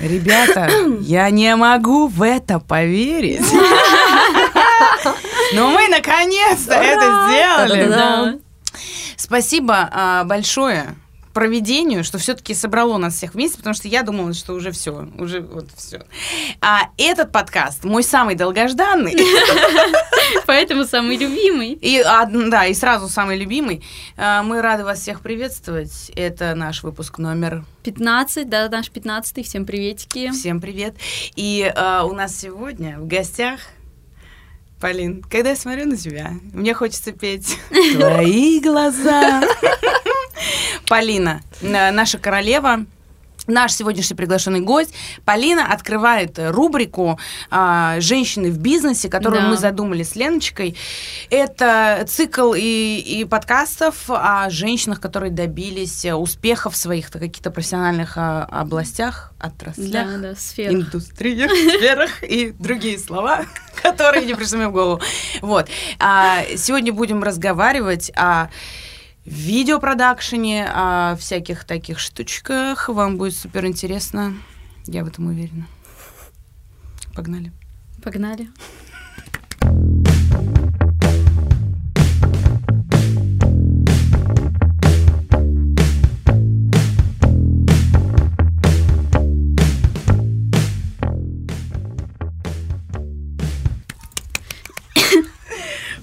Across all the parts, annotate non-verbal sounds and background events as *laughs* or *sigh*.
Ребята, *coughs* я не могу в это поверить. Но мы наконец-то это сделали. Спасибо а, большое проведению, что все-таки собрало нас всех вместе, потому что я думала, что уже все, уже вот все. А этот подкаст мой самый долгожданный. *laughs* Поэтому самый любимый. И, да, и сразу самый любимый. А, Мы рады вас всех приветствовать. Это наш выпуск номер 15, да, наш 15 всем приветики. Всем привет. И а, у нас сегодня в гостях Полин, когда я смотрю на тебя, мне хочется петь «Твои глаза». *laughs* Полина, на- наша королева, наш сегодняшний приглашенный гость. Полина открывает рубрику а, «Женщины в бизнесе», которую Да. мы задумали с Леночкой. Это цикл и, и подкастов о женщинах, которые добились э, успехов в своих каких-то профессиональных а, областях, отраслях Да, да, сфера. индустриях, сферах и другие слова, которые не пришли мне в голову. Вот. А, сегодня будем разговаривать о видеопродакшене, о всяких таких штучках. Вам будет супер интересно. Я в этом уверена. Погнали. Погнали.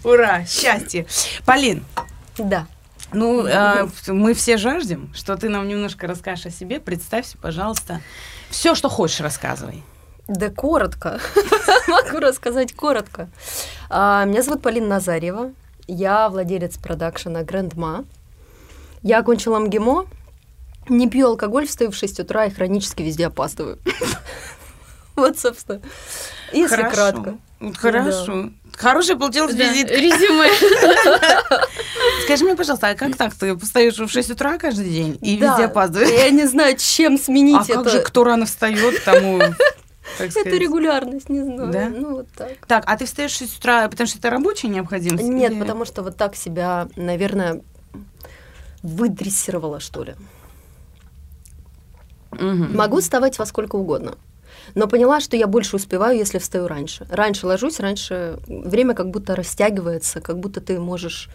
Ура! Счастье! Полин, Да. Ну, э, мы все жаждем, что ты нам немножко расскажешь о себе. Представься, пожалуйста. Все, что хочешь, рассказывай. Да коротко. *laughs* Могу рассказать коротко. А, Меня зовут Полина Назарьева. Я владелец продакшена Грандма. Я окончила МГИМО. Не пью алкоголь, встаю в 6 утра и хронически везде опаздываю. *laughs* Вот, собственно. Если Хорошо. кратко. Хорошо. Хороший получилась Да, визитка. Резюме. *laughs* Скажи мне, пожалуйста, а как так? Ты встаешь в 6 утра каждый день и Да, везде опаздываешь? Я не знаю, чем А сменить как же это. кто рано встает, тому... *laughs* Это регулярность, не знаю. Да? Ну, вот так. Так, а ты встаешь в 6 утра, потому что это рабочая необходимость? Нет, или- потому что вот так себя, наверное, выдрессировала, что ли. Мгм. Могу вставать во сколько угодно. Но поняла, что я больше успеваю, если встаю раньше. Раньше ложусь, раньше время как будто растягивается, как будто ты можешь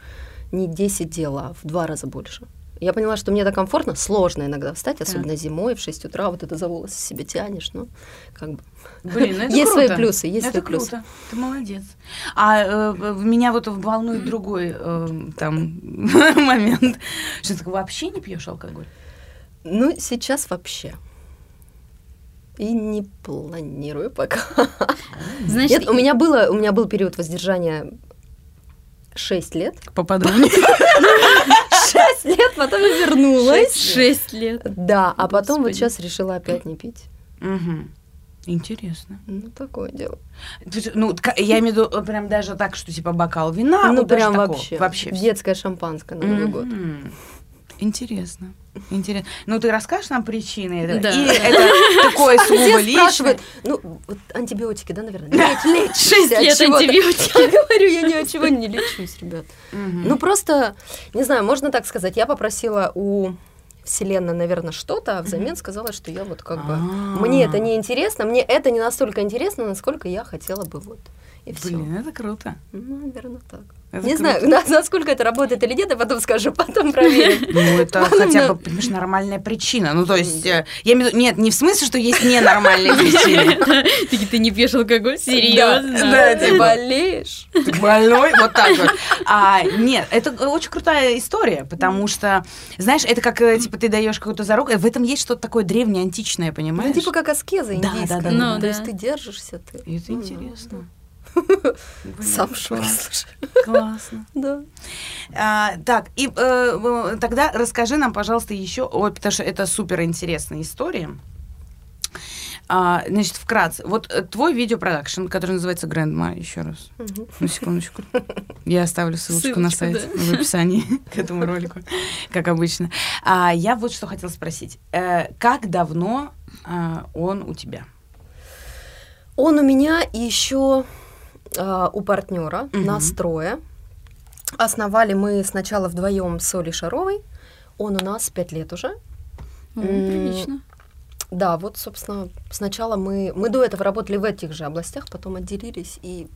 не 10 дел, а в два раза больше. Я поняла, что мне это комфортно, сложно иногда встать, особенно зимой в 6 утра, вот это за волосы себе тянешь, ну, как бы. Блин, ну это Есть круто. свои плюсы, есть это свои плюсы. круто. Ты молодец. А э, меня вот волнует другой э, там *laughs* момент. Что ты вообще не пьешь алкоголь? Ну, сейчас вообще. И не планирую пока. *laughs* Значит, Нет, у меня было, у меня был период воздержания 6 лет. Поподробнее. *laughs* 6 лет, потом я вернулась. шесть лет. Да, а потом вот Господи. сейчас решила опять не пить. Мгм. Интересно. Ну, такое дело. Есть, Ну, я имею в виду э, прям даже так, что типа бокал вина. ну, вот прям такого. вообще. Вообще. всё. Детское шампанское на Новый год. Интересно. Интересно. Ну, ты расскажешь нам причины этого? Да. Или это *laughs* такое сугубо Все личное? ну, вот антибиотики, да, наверное? Лечь. *laughs* Шесть от антибиотики. Я *laughs* говорю, я ни от чего не лечусь, ребят. Ну, просто, не знаю, можно так сказать, я попросила у Вселенной, наверное, что-то, а взамен сказала, что я вот как бы... А. Мне это не интересно, мне это не настолько интересно, насколько я хотела бы вот. И все. Блин, это круто. Ну, наверное, так. Это не круто. знаю, *laughs* на- насколько это работает или нет, я потом скажу, потом проверим. Ну, это хотя бы, понимаешь, нормальная причина. Ну, то есть, э, я имею в виду, нет, не в смысле, что есть ненормальные *laughs* причины. Ты не пьешь алкоголь? Серьезно? да, Ты болеешь? Ты больной? Вот так вот. А, нет, это очень крутая история, потому что, знаешь, это как, э, типа, ты даешь какую-то зарок, в этом есть что-то такое древнее, античное, Ну, понимаешь? типа как аскеза индийская. да, да, да. То Ну, есть да. ты держишься, это Ну, интересно. Сам Класс, слушай. Классно. *laughs* Да. А, так, и э, э, тогда расскажи нам, пожалуйста, еще, ой, потому что это супер интересная история. А, значит, вкратце, вот э, твой видеопродакшн, который называется Grandma, еще раз. Мгм. Ну, секундочку. Я оставлю ссылочку, на Ссылочку, сайт в описании *laughs* к этому ролику, как обычно. А, я вот что хотела спросить. Э, как давно а, он у тебя? Он у меня еще а, у партнера Мгм. нас трое. Основали мы сначала вдвоем с Олей Шаровой. Он у нас пять лет уже. М, Прилично. Да, вот, собственно, сначала мы, мы до этого работали в этих же областях, потом отделились и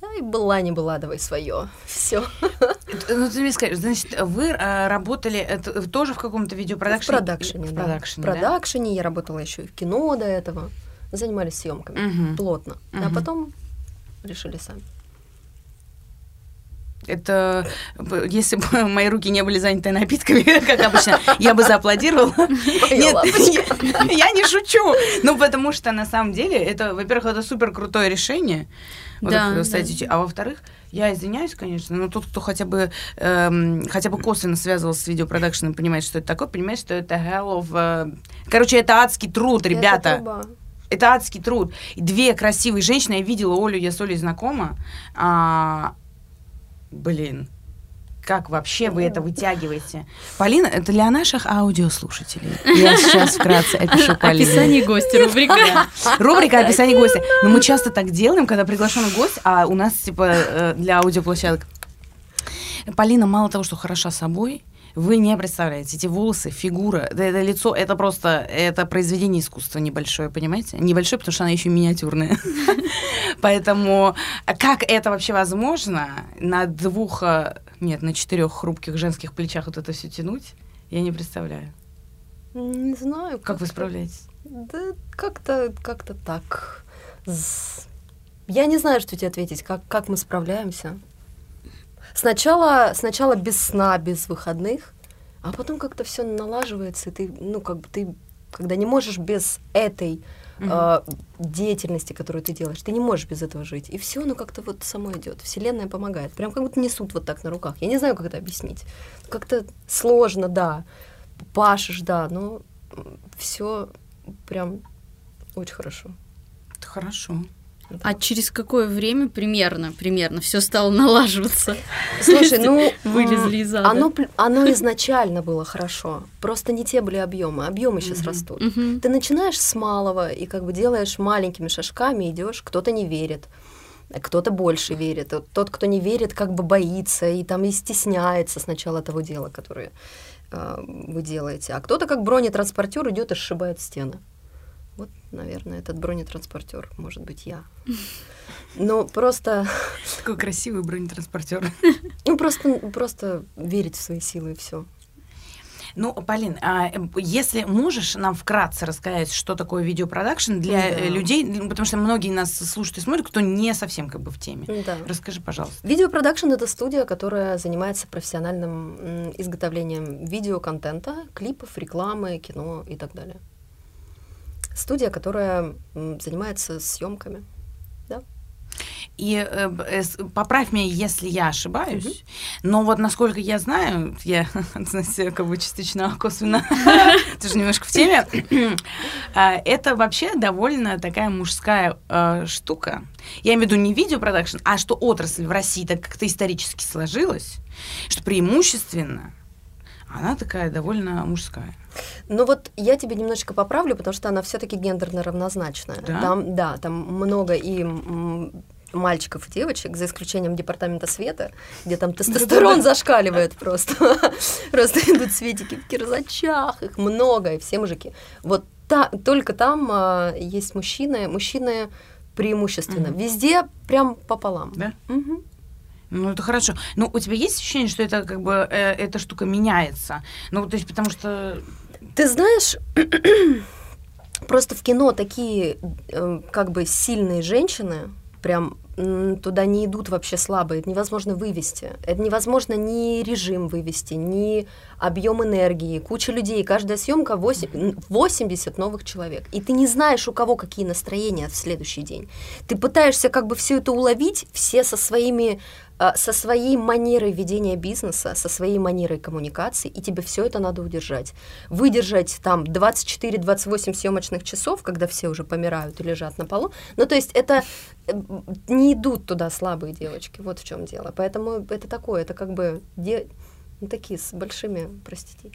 да, и была не была, давай свое. *laughs* Все. Ну, ты мне скажи, значит, вы э, работали это, тоже в каком-то В видеопродакшене? продакшене, В да. продакшене, в да? продакшене я работала еще и в кино до этого. Занимались съемками Мгм. плотно. А Мгм. потом решили сами. Это, б- если бы *laughs* мои руки не были заняты напитками, *laughs* как обычно, я бы зааплодировала. Нет, *laughs* я, не шучу. Ну, потому что на самом деле это, во-первых, это супер крутое решение. Да, кстати, А во-вторых, я извиняюсь, конечно, но тот, кто хотя бы эм, хотя бы косвенно связывался с видеопродакшеном, понимает, что это такое, понимает, что это hell of... э, Короче, это адский труд, Это ребята. труба. Это адский труд. И две красивые женщины, я видела Олю, я с Олей знакома. А, блин, как вообще вы это вытягиваете? Полина, это для наших аудиослушателей. Я сейчас вкратце опишу Полину. *laughs* Описание гостя рубрика. *laughs* Рубрика «Описание гостя». Но мы часто так делаем, когда приглашен гость, а у нас, типа, э, для аудиоплощадок. Полина мало того, что хороша собой, вы не представляете, эти волосы, фигура, да это лицо, это просто, это произведение искусства небольшое, понимаете? Небольшое, потому что она еще миниатюрная. *laughs* Поэтому как это вообще возможно на двух, э, нет, на четырех хрупких женских плечах вот это все тянуть, я не представляю. Не знаю. Как вы как-то- справляетесь? Да как-то как так. Я не знаю, что тебе ответить, как, как мы справляемся. Сначала, сначала без сна, без выходных, а потом как-то все налаживается, и ты, ну, как бы ты, когда не можешь без этой Мгм. э, деятельности, которую ты делаешь, ты не можешь без этого жить. И все, ну, как-то вот само идет. Вселенная помогает. Прям как будто несут вот так на руках. Я не знаю, как это объяснить. Как-то сложно, да. Пашешь, да, но все прям очень хорошо. Это хорошо. А через какое время примерно, примерно все стало налаживаться? Слушай, *laughs* ну Вылезли из ада. Оно, оно изначально было хорошо. Просто не те были объемы. Объемы сейчас Мгм. растут. Мгм. Ты начинаешь с малого и как бы делаешь маленькими шажками, идешь, кто-то не верит. Кто-то больше верит. Вот Тот, кто не верит, как бы боится и там и стесняется сначала того дела, которое э, вы делаете. А кто-то как бронетранспортер идет и сшибает стены. Вот, наверное, этот бронетранспортер может быть я. Ну, просто, *laughs* Такой красивый бронетранспортер. ну, просто, просто верить в свои силы и все. Ну, Полин, а, э, если можешь нам вкратце рассказать, что такое видеопродакшн для Да. э, людей, ну, потому что многие нас слушают и смотрят, кто не совсем как бы в теме. Да. Расскажи, пожалуйста. Видеопродакшн это студия, которая занимается профессиональным изготовлением видеоконтента, клипов, рекламы, кино и так далее. Студия, которая занимается съемками. И э, э, поправь меня, если я ошибаюсь, но вот насколько я знаю, *laughs* я, знаете, как бы частично косвенно *laughs* тоже немножко в теме, *clears throat* а, это вообще довольно такая мужская э, штука. Я имею в виду не видеопродакшн, а что отрасль в России так как-то исторически сложилась, что преимущественно она такая довольно мужская. Но вот я тебе немножечко поправлю, потому что она все-таки гендерно равнозначная. Да? Там, да, там много и мальчиков и девочек, за исключением департамента света, где там тестостерон зашкаливает просто. *laughs* Просто идут светики в кирзачах, их много, и все мужики. Вот та, только там а, есть мужчины, мужчины преимущественно. Везде прям пополам. Да? Ну, это хорошо. Ну, у тебя есть ощущение, что это как бы э, эта штука меняется? Ну, то есть, потому что Ты знаешь, *clears throat* просто в кино такие э, как бы сильные женщины, прям туда не идут вообще слабые, это невозможно вывести. Это невозможно ни режим вывести, ни объем энергии, куча людей, каждая съемка 80 новых человек. И ты не знаешь, у кого какие настроения в следующий день. Ты пытаешься как бы все это уловить, все со своими а, со своей манерой ведения бизнеса, со своей манерой коммуникации, и тебе все это надо удержать. Выдержать там 24-28 съемочных часов, когда все уже помирают и лежат на полу. Ну, то есть это э, не идут туда слабые девочки, вот в чем дело. Поэтому это такое, это как бы де- ну, такие с большими, простите,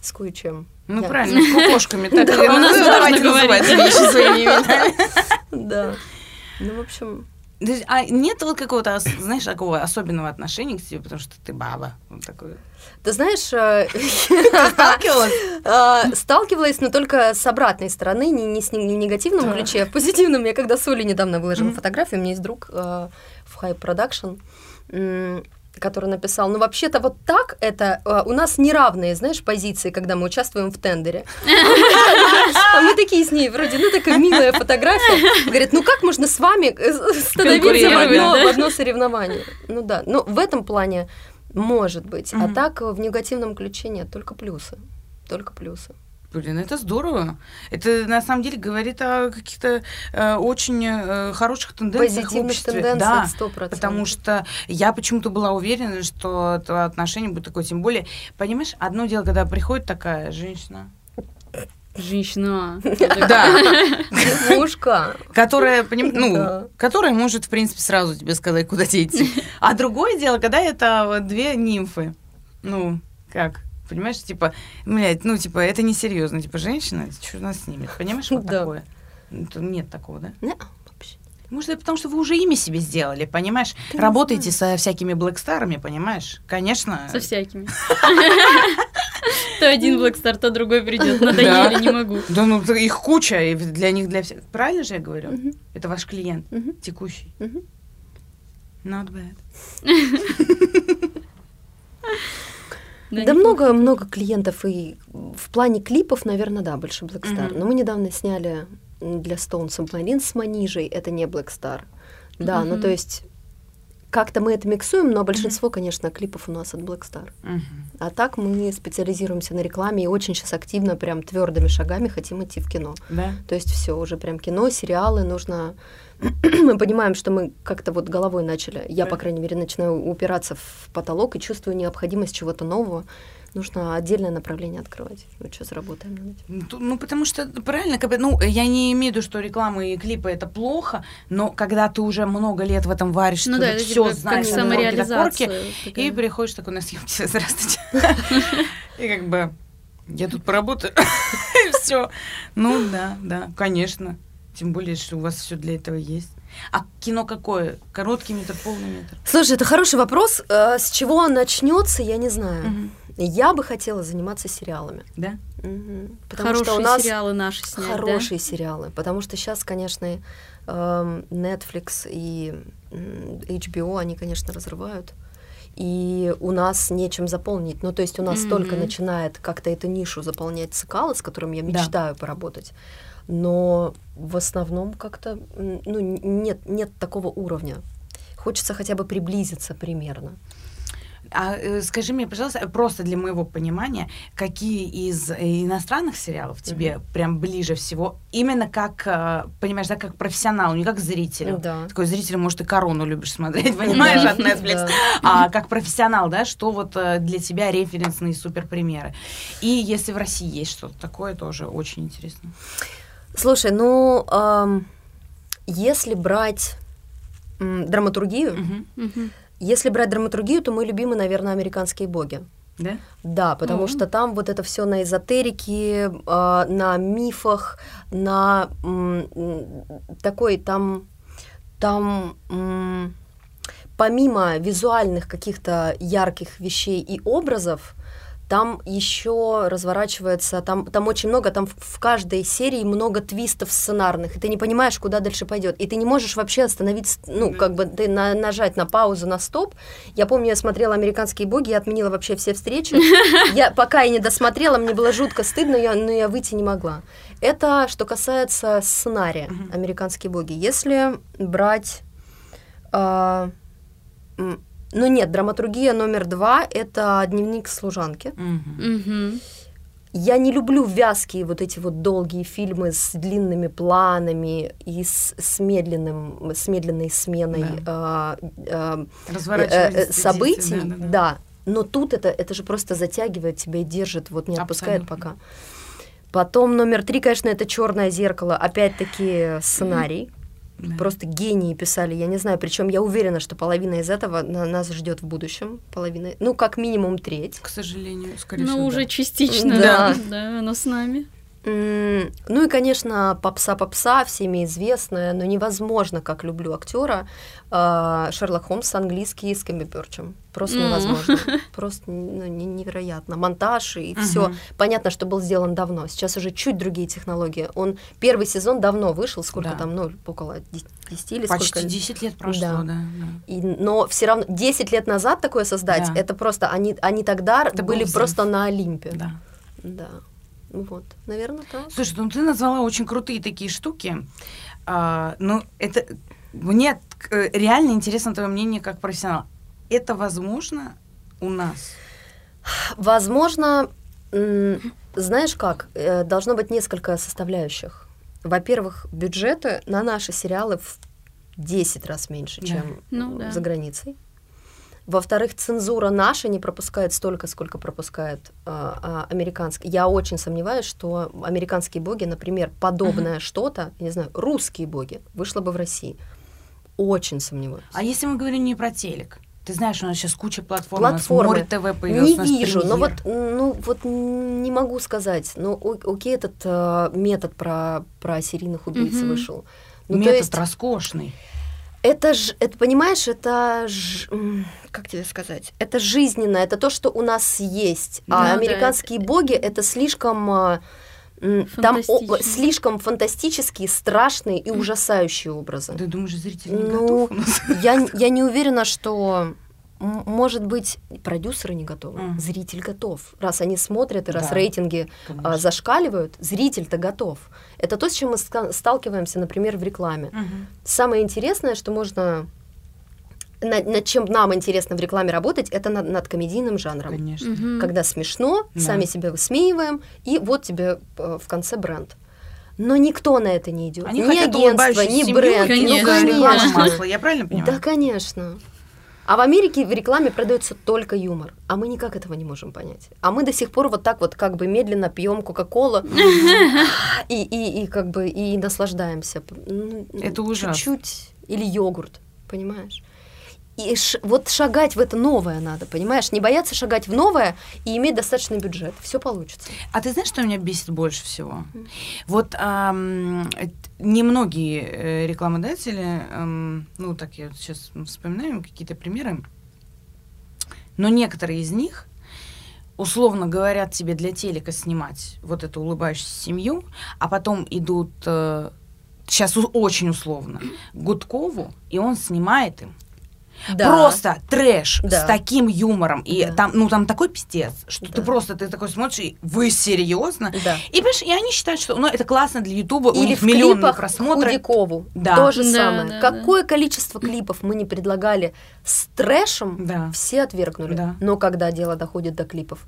с кое-чем. Ну, Я- правильно, с кукошками. *laughs* Так, давайте называть вещи своими именами. Да. Ну, в общем, То есть, а нет вот какого-то, знаешь, такого особенного отношения к тебе, потому что ты баба. Вот такое. Ты знаешь, э, Сталкивалась? *laughs* э, сталкивалась, но только с обратной стороны, не, не, с, негативном ключе, а в позитивном. Я когда с Олей недавно выложила фотографию, у меня есть друг э, в Hype Production, который написал, ну вообще-то вот так это э, у нас неравные, знаешь, позиции, когда мы участвуем в тендере. А мы такие с ней, вроде, ну такая милая фотография. Говорит, ну как можно с вами э, становиться в одно, соревнование? Ну да, но в этом плане может быть. А так в негативном ключе нет, только плюсы. Только плюсы. Блин, это здорово. Это на самом деле говорит о каких-то э, очень э, хороших тенденциях в Позитивных обществе. тенденциях Да, сто процентов. Потому что я почему-то была уверена, что это отношение будет такое, тем более, понимаешь, одно дело, когда приходит такая женщина, Женщина. *laughs* да, Мушка. которая, поним- ну, Да. которая может, в принципе, сразу тебе сказать, куда тебе идти. А другое дело, когда это две нимфы. Ну, как? Понимаешь, типа, блядь, ну, типа, это несерьезно. Типа, женщина, что нас снимет? Понимаешь, вот *laughs* Да. такое? Ну, Нет такого, да? Не, вообще. Может, это потому, что вы уже имя себе сделали, понимаешь? Не Работаете со всякими блэкстарами, понимаешь? Конечно. Со всякими. *laughs* То один Блэкстар, то другой придет. Надоели, не могу. Да ну, их куча, и для них, для всех. Правильно же я говорю? Это ваш клиент текущий. Not bad. *laughs* Да много-много клиентов и в плане клипов, наверное, да, больше Black Star. Но мы недавно сняли для Stone Submarine с Манижей, это не Black Star. Да, ну Мгм. то есть как-то мы это миксуем, но большинство, конечно, клипов у нас от Black Star. Мгм. А так мы специализируемся на рекламе и очень сейчас активно, прям твердыми шагами хотим идти в кино. Да? То есть все уже прям кино, сериалы нужно. *clears throat* мы понимаем, что мы как-то вот головой начали. Я, по крайней мере, начинаю упираться в потолок и чувствую необходимость чего-то нового. Нужно отдельное направление открывать. Ну что, заработаем над этим. Ну, Ну, потому что, правильно, как бы, ну, я не имею в виду, что реклама и клипы это плохо, но когда ты уже много лет в этом варишь, Ну ты да, вот это все типа знаешь, как от корки самореализация. и приходишь такой на съемки, *laughs* здравствуйте. *laughs* И как бы, я тут поработаю, *laughs* и все. Ну, да, да, конечно. Тем более, что у вас все для этого есть. А кино какое? Короткий метр, полный метр? Слушай, это хороший вопрос. Э, С чего он начнется, я не знаю. Мгм. Я бы хотела заниматься сериалами. Да? Мгм. Потому Хорошие что у нас сериалы наши снять, да? хорошие сериалы. Потому что сейчас, конечно, эм, Netflix и HBO, они, конечно, разрывают. И у нас нечем заполнить. Ну, то есть у нас Мгм. только начинает как-то эту нишу заполнять цикалы, с которым я Да. мечтаю поработать. Но в основном как-то ну, нет, нет такого уровня. Хочется хотя бы приблизиться примерно. А э, скажи мне, пожалуйста, просто для моего понимания, какие из э, иностранных сериалов тебе прям ближе всего, именно как, э, понимаешь, да, как профессионал, не как зрителю. Да. Такой зритель, может, и корону любишь смотреть, *laughs* понимаешь, от Netflix. *laughs* А как профессионал, да, что вот для тебя референсные суперпримеры. И если в России есть что-то такое, тоже очень интересно. Слушай, ну, ам, если брать м, драматургию. Мгм. если брать драматургию, то мой любимый, наверное, американские боги. Да? Да, потому Мгм. что там вот это все на эзотерике, а, на мифах, на м, такой там, там м, помимо визуальных каких-то ярких вещей и образов, там еще разворачивается, там, там очень много, там в, в каждой серии много твистов сценарных, и ты не понимаешь, куда дальше пойдет, и ты не можешь вообще остановить, ну, как бы ты на- нажать на паузу, на стоп. Я помню, я смотрела «Американские боги», я отменила вообще все встречи. *laughs* Я пока и не досмотрела, мне было жутко стыдно, я, но я выйти не могла. Это что касается сценария. «Американские боги». Если брать... а, ну нет, драматургия номер два — это «Дневник служанки». Мгм. Я не люблю вязкие вот эти вот долгие фильмы с длинными планами и с, с медленным, с медленной сменой а, а, Разворачивать э, э, действия, событий, да, да, да. да. Но тут это, это же просто затягивает тебя и держит, вот не отпускает Абсолютно. пока. Потом номер три, конечно, это черное зеркало. Опять-таки сценарий. Да. Просто гении писали, я не знаю, причем я уверена, что половина из этого на- нас ждет в будущем. Половина, ну, как минимум треть. К сожалению, скорее Ну, всего, уже да. частично, Да. да. Да, оно с нами. Ну и, конечно, попса-попса, всеми известная, но невозможно, как люблю актера, а, Шерлок Холмс английский с Кэмби Бёрчем. Просто невозможно. *laughs* Просто ну, не- невероятно. Монтаж и все. Мгм. Понятно, что был сделан давно. Сейчас уже чуть другие технологии. Он первый сезон давно вышел, сколько Да. там, ну, около 10 или Почти сколько. 10 лет прошло, Да. да. да. И, но все равно 10 лет назад такое создать, Да. это просто они, они тогда Это был были просто на Олимпе. да. Да. Вот, наверное, так. Слушай, ну ты назвала очень крутые такие штуки. А, ну, это мне э, реально интересно твое мнение как профессионал. Это возможно у нас? Возможно, знаешь как, э, должно быть несколько составляющих. Во-первых, бюджеты на наши сериалы в 10 раз меньше, Да. чем Ну да. за границей. Во-вторых, цензура наша не пропускает столько, сколько пропускает а, а, американский. Я очень сомневаюсь, что американские боги, например, подобное что-то, я не знаю, русские боги, вышло бы в России. Очень сомневаюсь. А если мы говорим не про телек? Ты знаешь, у нас сейчас куча платформ. Платформы. У нас Море ТВ появилось. Не у нас вижу, но премьер. вот, ну, вот не могу сказать. Ну, о- окей, этот э, метод про, про серийных убийц Мгм. вышел. Ну, Метод то есть, роскошный. Это ж, это, понимаешь, это ж, как тебе сказать, это жизненно, это то, что у нас есть. Ну а да, американские боги это слишком м, там о- слишком фантастические, страшные и ужасающие образы. Ты думаешь, зритель не Ну, готов у нас? Я, я не уверена, что может быть продюсеры не готовы, Мгм. зритель готов. Раз они смотрят и раз Да, рейтинги а, Конечно. зашкаливают, зритель-то готов. Это то, с чем мы сталкиваемся, например, в рекламе. Мгм. Самое интересное, что можно над, над чем нам интересно в рекламе работать, это над, над комедийным жанром. Конечно. Мгм. Когда смешно, Да. сами себя высмеиваем, и вот тебе э, в конце бренд. Но никто на это не идет. Они ни агентство, ни семью, бренд. Конечно. ну, конечно. масла. Я правильно понимаю? Да, конечно. А в Америке в рекламе продается только юмор, а мы никак этого не можем понять. А мы до сих пор вот так вот как бы медленно пьем Кока-Колу и, и, и как бы и наслаждаемся. Это ужасно. Чуть-чуть. Или йогурт, понимаешь? И ш- вот шагать в это новое надо, понимаешь? Не бояться шагать в новое и иметь достаточный бюджет. Все получится. А ты знаешь, что меня бесит больше всего? Вот ам, э, немногие э, рекламодатели, ам, ну так я сейчас вспоминаю какие-то примеры, но некоторые из них условно говорят тебе для телека снимать вот эту улыбающуюся семью, а потом идут сейчас очень условно Гудкову, и он снимает им Просто трэш Да. с таким юмором. И Да. там, ну, там такой пиздец, что ты Да. просто ты такой смотришь, и вы серьезно? Да. И, понимаешь, и они считают, что ну, это классно для Ютуба, у Или них в миллионные клипах просмотры. Худякову. Да. То же Да, самое. да, Какое количество клипов мы не предлагали с трэшем, Да. все отвергнули. Да. Но когда дело доходит до клипов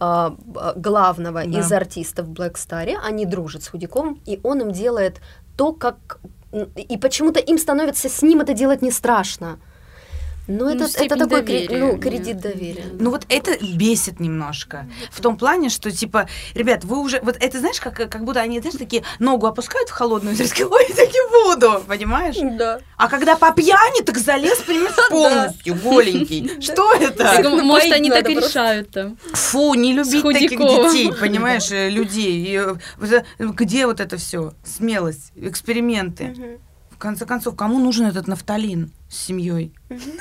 а, а, главного Да. из артистов Black Star, они дружат с Худяковым, и он им делает то, как... И почему-то им становится с ним это делать не страшно. Но Ну, это, это степень такой доверия, ну, нет. кредит доверия. Ну вот это бесит немножко. В том плане, что типа, ребят, вы уже... Вот это знаешь, как, как будто они, знаешь, такие ногу опускают в холодную, *laughs* и такие, ой, я не буду, понимаешь? Да. А когда по пьяни, так залез, понимаешь, *laughs* полностью, голенький. Что это? Может, они так и решают там. Фу, не любить таких детей, *laughs* понимаешь, э, людей. И, э, это- Где вот это все? Смелость, эксперименты. Конце концов, кому нужен этот нафталин с семьей?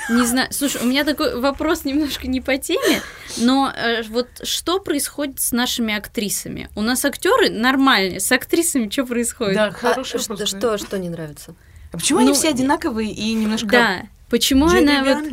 Не знаю. Слушай, у меня такой вопрос немножко не по теме, но э, вот что происходит с нашими актрисами? У нас актеры нормальные, с актрисами что происходит? Да, А хороший что, вопрос. что, что не нравится? А почему они Ну, все одинаковые и немножко Да. Почему она вот?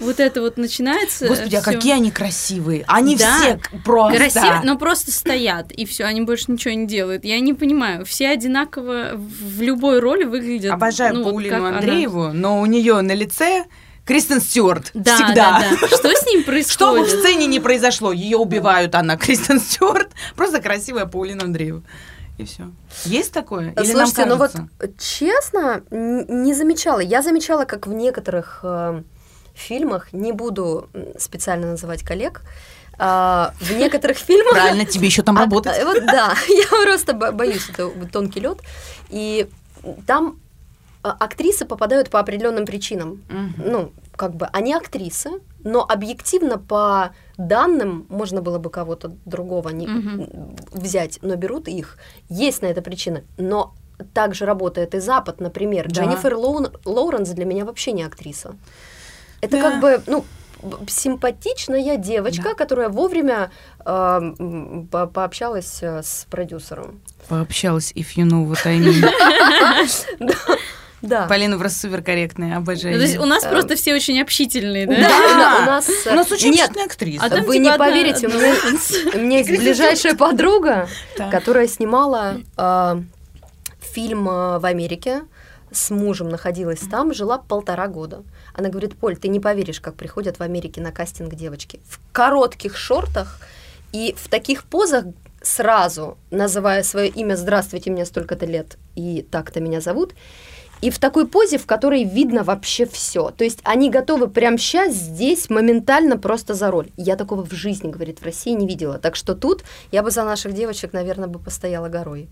Вот это вот начинается? Господи, а какие они красивые. Они Да. все просто... Красиво, но просто стоят, и все, они больше ничего не делают. Я не понимаю, все одинаково в любой роли выглядят. Обожаю ну, вот Паулину она. Андрееву, но у нее на лице Кристен Стюарт. Да, Всегда. да, да. Что с ним *laughs* Что бы в происходит? сцене не произошло, ее убивают, она Кристен Стюарт. Просто красивая Паулина Андреева. И все. Есть такое? Или нам Слушайте, ну вот честно, не замечала. Я замечала, как в некоторых э, фильмах, не буду специально называть коллег, а, в некоторых фильмах... Правильно, тебе еще там А, работать. а, Вот да, *laughs* я просто бо- боюсь, это тонкий лед. И там а, актрисы попадают по определенным причинам. Мгм. Ну, как бы они актрисы, но объективно по данным можно было бы кого-то другого не, Мгм. взять, но берут их. Есть на это причина. Но также работает и Запад, например. Да. Дженнифер Лоуренс для меня вообще не актриса. Это Да. как бы, ну, симпатичная девочка, Да. которая вовремя э, м, по- пообщалась э, с продюсером. Пообщалась, if you know what I mean. *laughs* Да. Полина просто супер корректная, Ну, обожаю. то есть у нас Эм. просто все очень общительные, да? Да, у на- у нас... э, У нас очень Нет, общительная актриса. А Вы типа не поверите, у меня-. У меня есть ближайшая подруга, которая снимала э, фильм э, в Америке, с мужем находилась там, жила полтора года. Она говорит, Поль, ты не поверишь, как приходят в Америке на кастинг девочки. В коротких шортах и в таких позах сразу, называя свое имя «Здравствуйте, мне столько-то лет, и так-то меня зовут», и в такой позе, в которой видно вообще все. То есть они готовы прямо сейчас, здесь, моментально просто за роль. Я такого в жизни, говорит, в России не видела. Так что тут я бы за наших девочек, наверное, бы постояла горой.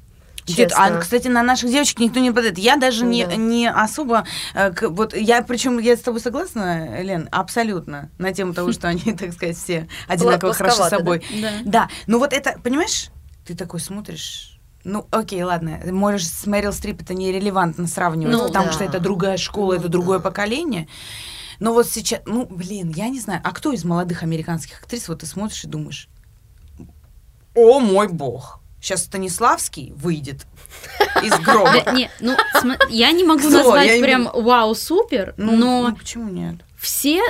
Нет, а, кстати, на наших девочек никто не падает. Я даже не, Да. не особо... э, к- вот я, причем я с тобой согласна, Лен, абсолютно, на тему того, что они, *laughs* так сказать, все одинаково хороши собой. Да. Да, ну вот это, понимаешь, ты такой смотришь... Ну, окей, ладно, можешь с Мэрил Стрип это нерелевантно сравнивать, Ну, потому да. что это другая школа, Ну, это другое да. поколение. Но вот сейчас, ну, блин, я не знаю, а кто из молодых американских актрис, вот ты смотришь и думаешь, о мой бог, сейчас Станиславский выйдет из гроба. Не, ну, я не могу назвать прям вау, супер, Ну, но ну, почему нет? все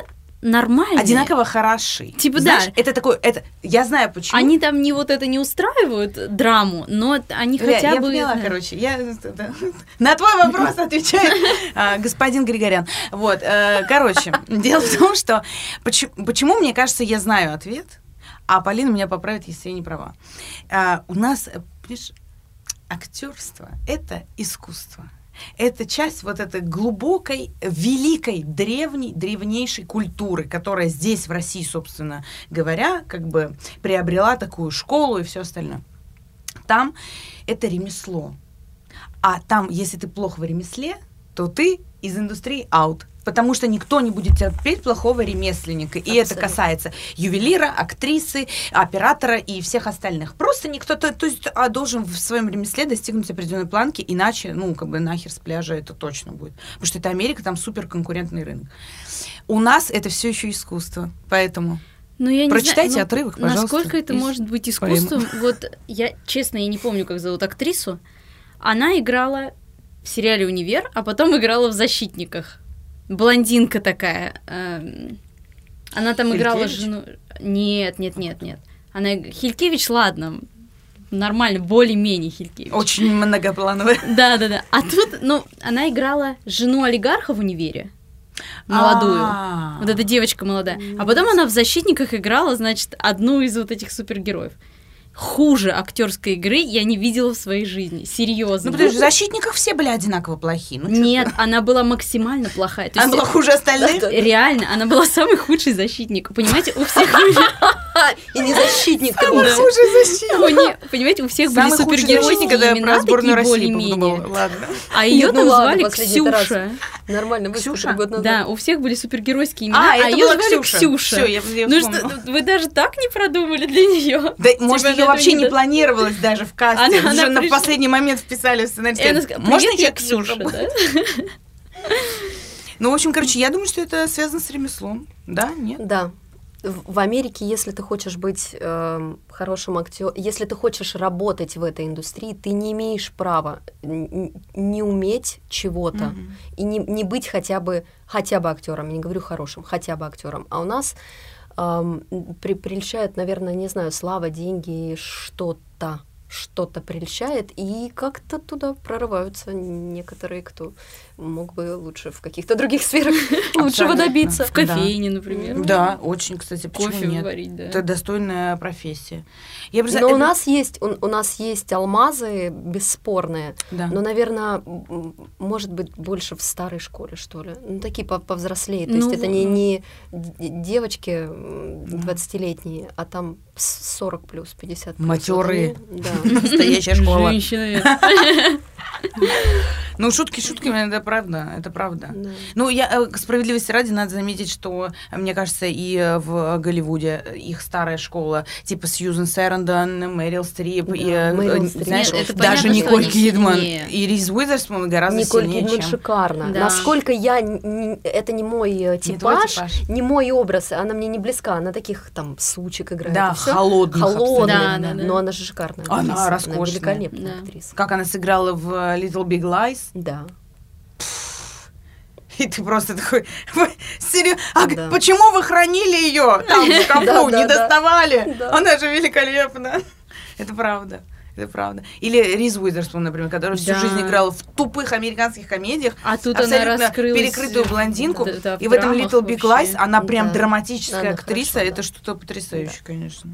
нормальные. Одинаково хороши. Типа, Знаешь, да. Это такое, это, я знаю почему. Они там не вот это не устраивают драму, но они хотя я бы... поняла, да. короче. Я, да. на твой вопрос отвечает а, господин Григорян. Вот, э, короче, дело в том, что почему, почему, мне кажется, я знаю ответ, а Полина меня поправит, если я не права. А, у нас, э, понимаешь, актерство — это искусство. Это часть вот этой глубокой, великой, древней, древнейшей культуры, которая здесь, в России, собственно говоря, как бы приобрела такую школу и все остальное. Там это ремесло. А там, если ты плохо в ремесле, то ты из индустрии out. Потому что никто не будет терпеть плохого ремесленника. И это касается ювелира, актрисы, оператора и всех остальных. Просто никто, то, то есть, а, должен в своем ремесле достигнуть определенной планки, иначе, ну, как бы нахер с пляжа это точно будет. Потому что это Америка, там супер конкурентный рынок. У нас это все еще искусство. Поэтому Ну, я не Прочитайте знаю, ну, отрывок, пожалуйста, Насколько это может быть искусством? Вот я, честно, я не помню, как зовут актрису. Она играла в сериале «Универ», а потом играла в «Защитниках». Блондинка такая. эм, Она там играла Хилькевич? жену... Нет, нет, нет, нет. Она... Хилькевич, ладно, нормально, более-менее Хилькевич. очень многоплановая. *laughs* Да, да, да. А тут, ну, она играла жену олигарха в универе. Молодую. А. Вот эта девочка молодая. А потом она в защитниках играла, значит, одну из вот этих супергероев. Хуже актерской игры я не видела в своей жизни. Серьезно. Ну, потому что в защитниках все были одинаково плохие. Ну, Нет, она была максимально плохая. То Она есть, была хуже остальных? *laughs* Реально, она была самый худший защитник. Понимаете, у всех были, *laughs* И не защитник Самый худший защитник. у не- понимаете, у всех были супергеройские когда я имена про сборную такие России подумала. А ее ну там звали. Ксюша. Нормально, Ксюша? год назад. Да, у всех были супергеройские имена, А, а, ее звали Ксюша. Ксюша. Всё, я- я ну что, вы даже так не продумали для нее? Да, может, Типа, ее вообще не планировалось даже в касте. Она- Уже она на пришла- последний момент вписали в сценарий. И она сказала, Можно «Привет, я я Ксюша? Ксюша, буду?» да? *laughs* Ну, в общем, короче, я думаю, что это связано с ремеслом. Да? Нет? Да. В Америке, если ты хочешь быть эм, хорошим актером, если ты хочешь работать в этой индустрии, ты не имеешь права не уметь чего-то Мгм. и не, не быть хотя бы хотя бы актером. Я не говорю хорошим, хотя бы актером. А у нас при- прельщает, наверное, не знаю, слава, деньги, что-то что-то прельщает, и как-то туда прорываются некоторые, кто мог бы лучше в каких-то других сферах *laughs* лучшего добиться. В кофейне, например. Да, очень, кстати, почему Кофе нет? варить, да. Это достойная профессия. Я просто- Но у нас есть у, у нас есть алмазы бесспорные, Да. но, наверное, может быть больше в старой школе, что ли. Ну такие по- повзрослее. То Ну, есть это не, не девочки м, Да. 20-летние, а там с 40 плюс, 50 плюс. Они, Да. Настоящая школа. Женщина. Ну, шутки шутками, это правда, это правда. Да. Ну, я, э, к справедливости ради, надо заметить, что, мне кажется, и э, в Голливуде их старая школа, типа Сьюзен Сэрендон, Мэрил Стрип, Да, и, э, Мэрил Стрип. знаешь, Нет, это даже понятно, Николь Кидман и Риз Уизерспун гораздо Николь сильнее, Кидман чем... шикарно. Да. Насколько я... Это не мой э, Не типаж, типаж. не мой образ. Она мне не близка. Она таких там сучек играет. Да, холодных Холодная. абсолютно. Да, да, да. Но она же шикарная. Она актриса. роскошная. Она великолепная Да. актриса. Как она сыграла в Little Big Lies, Да. и ты просто такой, серьезно, а Да. почему вы хранили ее там в *laughs* шкафу, не доставали? Она же великолепна. Это правда. Это правда. Или Риз Уизерспун, например, которая всю Да. жизнь играла в тупых американских комедиях, А тут она раскрылась. перекрытую блондинку. да, да, и в этом Little Big вообще. Lies она прям Да. драматическая актриса. хорошо, это что-то потрясающее, конечно.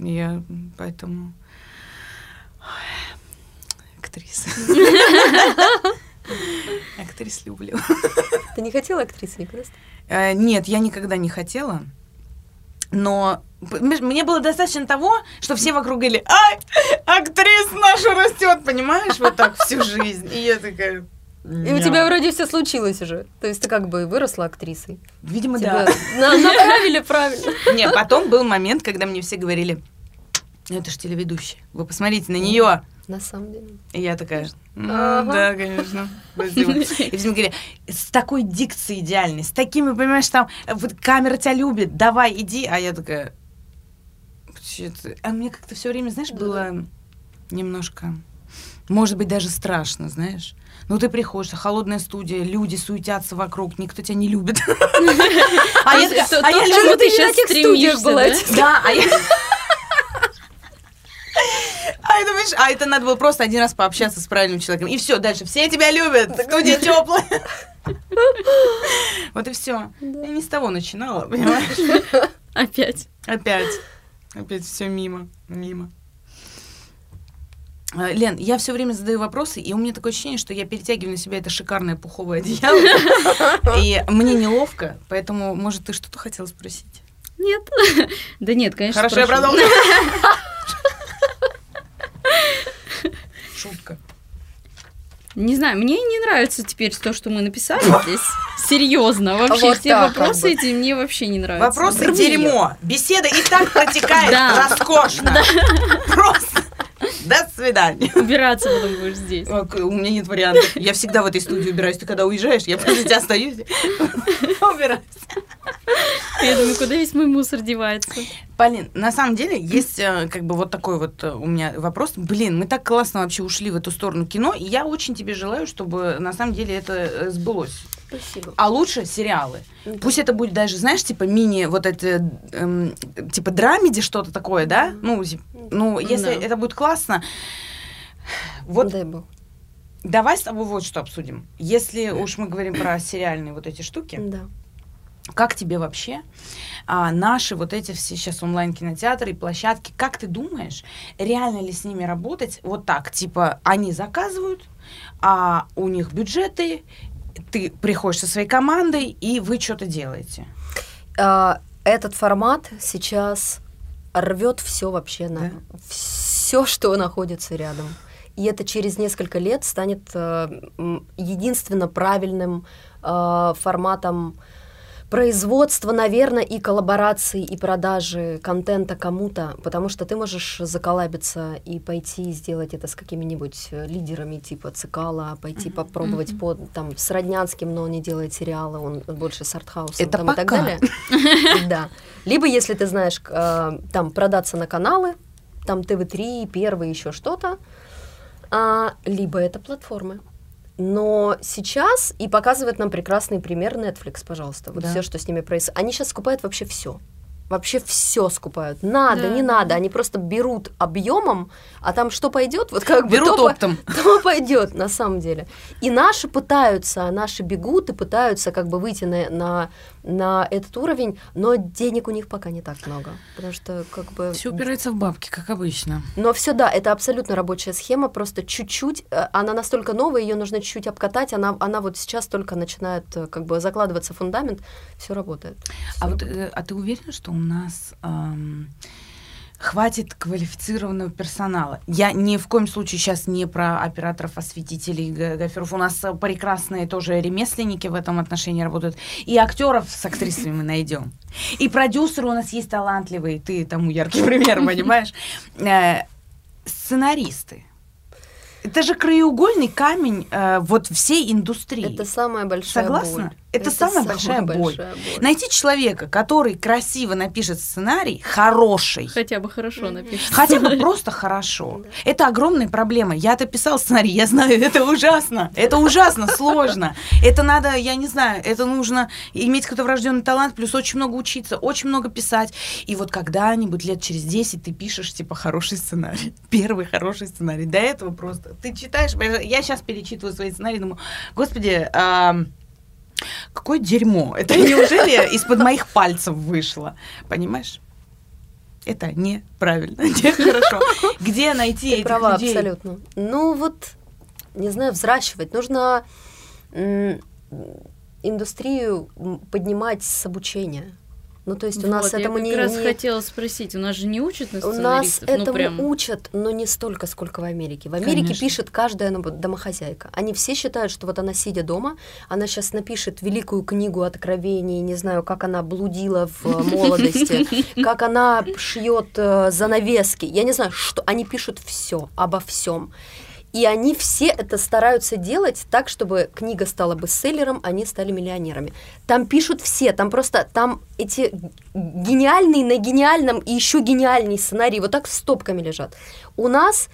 Я поэтому... Ой, Актриса. *laughs* Актрис люблю. Ты не хотела актрисой никогда стать? Э, Нет, я никогда не хотела. Но мне было достаточно того, что все вокруг говорили, ай, актриса наша растет, понимаешь, вот так всю жизнь. И я такая... И у тебя вроде все случилось уже. То есть ты как бы выросла актрисой. Видимо, Тебя да. на- направили правильно. *laughs* Не, потом был момент, когда мне все говорили, ну это же телеведущая, вы посмотрите на нее. На самом деле. И я такая, «М, Ага. да, конечно. спасибо». И все говорили, с такой дикцией идеальной, с такими, понимаешь, там, вот камера тебя любит, давай, иди. А я такая, а мне как-то все время, знаешь, было немножко, может быть, даже страшно, знаешь. Ну, ты приходишь, холодная студия, люди суетятся вокруг, никто тебя не любит. *laughs* А я а люблю чему ты сейчас стремишься, была, да? *laughs* да, а я... А это, понимаешь, а это надо было просто один раз пообщаться с правильным человеком. И все, дальше. Все тебя любят. Студия теплая. *laughs* Вот и все. Я не с того начинала, понимаешь? Опять. Опять. Опять все мимо. Мимо. А, Лен, я все время задаю вопросы, и у меня такое ощущение, что я перетягиваю на себя это шикарное пуховое одеяло. И мне неловко, поэтому, может, ты что-то хотела спросить? Нет. *laughs* Да нет, конечно. Хорошо, я продолжу. Шутка. Не знаю, мне не нравится теперь то, что мы написали здесь. Серьезно, вообще Вот все так как вопросы бы. эти мне вообще не нравятся. Вопросы Другие. дерьмо. Беседа и так протекает роскошно. Просто. До свидания. Убираться потом будешь здесь. У меня нет вариантов. Я всегда в этой студии убираюсь. Ты когда уезжаешь, я после тебя остаюсь. *laughs* Убираюсь. Я думаю, куда весь мой мусор девается? Полин, на самом деле есть э, как бы вот такой вот э, у меня вопрос. Блин, мы так классно вообще ушли в эту сторону кино, и я очень тебе желаю, чтобы на самом деле это э, сбылось. Спасибо. А лучше сериалы. Да. Пусть это будет даже, знаешь, типа мини, вот это, эм, типа драмеди что-то такое, да? Ну, зи- ну если Да. это будет классно, вот Дай бог. давай с тобой вот что обсудим. Если уж мы говорим про сериальные вот эти штуки, Да. как тебе вообще а, наши вот эти все сейчас онлайн-кинотеатры и площадки, как ты думаешь, реально ли с ними работать вот так? Типа, они заказывают, а у них бюджеты, ты приходишь со своей командой, и вы что-то делаете. А, Этот формат сейчас рвет все вообще на все, что находится рядом. И это через несколько лет станет э, единственно правильным э, форматом производства, наверное, и коллаборации, и продажи контента кому-то, потому что ты можешь заколабиться и пойти сделать это с какими-нибудь э, лидерами типа Цикала, пойти попробовать по, там, с Роднянским, но он не делает сериалы, он больше с артхаусом Это там, и так пока. далее. *laughs* Да. Либо, если ты знаешь, э, там, продаться на каналы, там ТВ-3, Первый, еще что-то, а, либо это платформы. Но сейчас и показывает нам прекрасный пример Netflix, пожалуйста. Вот Да. все, что с ними происходит. Они сейчас скупают вообще все. Вообще все скупают. Надо, Да, не надо. Они просто берут объемом, а там что пойдет, вот как бы Берут то, по- оптом. *laughs* то пойдет на самом деле. И наши пытаются, наши бегут и пытаются как бы выйти на, на, на этот уровень, но денег у них пока не так много. Потому что как бы... Все упирается в бабки, как обычно. Но все, да, это абсолютно рабочая схема, просто чуть-чуть, э, она настолько новая, ее нужно чуть-чуть обкатать, она, она вот сейчас только начинает э, как бы закладываться фундамент, все работает. А Всё вот работает. э, а ты уверена, что у нас ам, хватит квалифицированного персонала. Я ни в коем случае сейчас не про операторов, осветителей, гаферов. У нас э, прекрасные тоже ремесленники в этом отношении работают. И актеров с актрисами мы найдем. И продюсеры у нас есть талантливые. Ты тому яркий *laughs* пример, понимаешь? Э, Сценаристы. Это же краеугольный камень э, вот всей индустрии. Это самая большая Согласна? боль. Это самая большая боль. большая боль. Найти человека, который красиво напишет сценарий, хороший, Хотя бы хорошо напишет. хотя бы просто хорошо. Это огромная проблема. Я-то писал сценарий, я знаю, *laughs* это ужасно. Это ужасно сложно. Это надо, я не знаю, это нужно иметь какой-то врожденный талант, плюс очень много учиться, очень много писать. И вот когда-нибудь лет через 10 ты пишешь, типа, хороший сценарий. Первый хороший сценарий. До этого просто. Ты читаешь, я сейчас перечитываю свои сценарии, думаю, господи, какое дерьмо. Это неужели из-под моих пальцев вышло? Понимаешь? Это неправильно, *laughs* нехорошо. Где найти Ты этих права, людей? абсолютно. Ну вот, не знаю, взращивать. Нужно индустрию поднимать с обучения. Ну, то есть у нас Вот, этому я не... как раз не- хотела спросить, у нас же не учат на У нас ну, этому прям. учат, но не столько, сколько в Америке. В Америке Конечно. пишет каждая ну, домохозяйка. Они все считают, что вот она сидя дома, она сейчас напишет великую книгу откровений, не знаю, как она блудила в э, *laughs* молодости, *laughs* как она шьет э, занавески. Я не знаю, что они пишут все обо всем. И они все это стараются делать так, чтобы книга стала бестселлером, они стали миллионерами. Там пишут все, там просто, там эти гениальные на гениальном и еще гениальней сценарии вот так стопками лежат. У нас,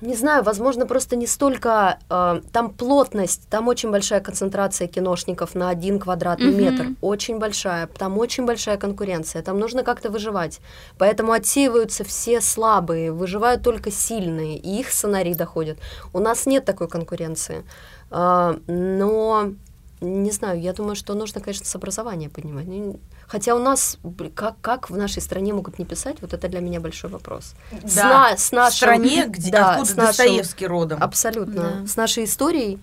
не знаю, возможно, просто не столько, э, там плотность, там очень большая концентрация киношников на один квадратный Мгм. метр, очень большая, там очень большая конкуренция, там нужно как-то выживать. Поэтому отсеиваются все слабые, выживают только сильные, и их сценарии доходят. У нас нет такой конкуренции. А, но не знаю, я думаю, что нужно, конечно, с образования поднимать. Ну, Хотя у нас, как, как в нашей стране могут не писать, вот это для меня большой вопрос. С Да, на- с в нашим- стране, где да, откуда с нашим- Достоевский родом. Абсолютно. Да. С нашей историей.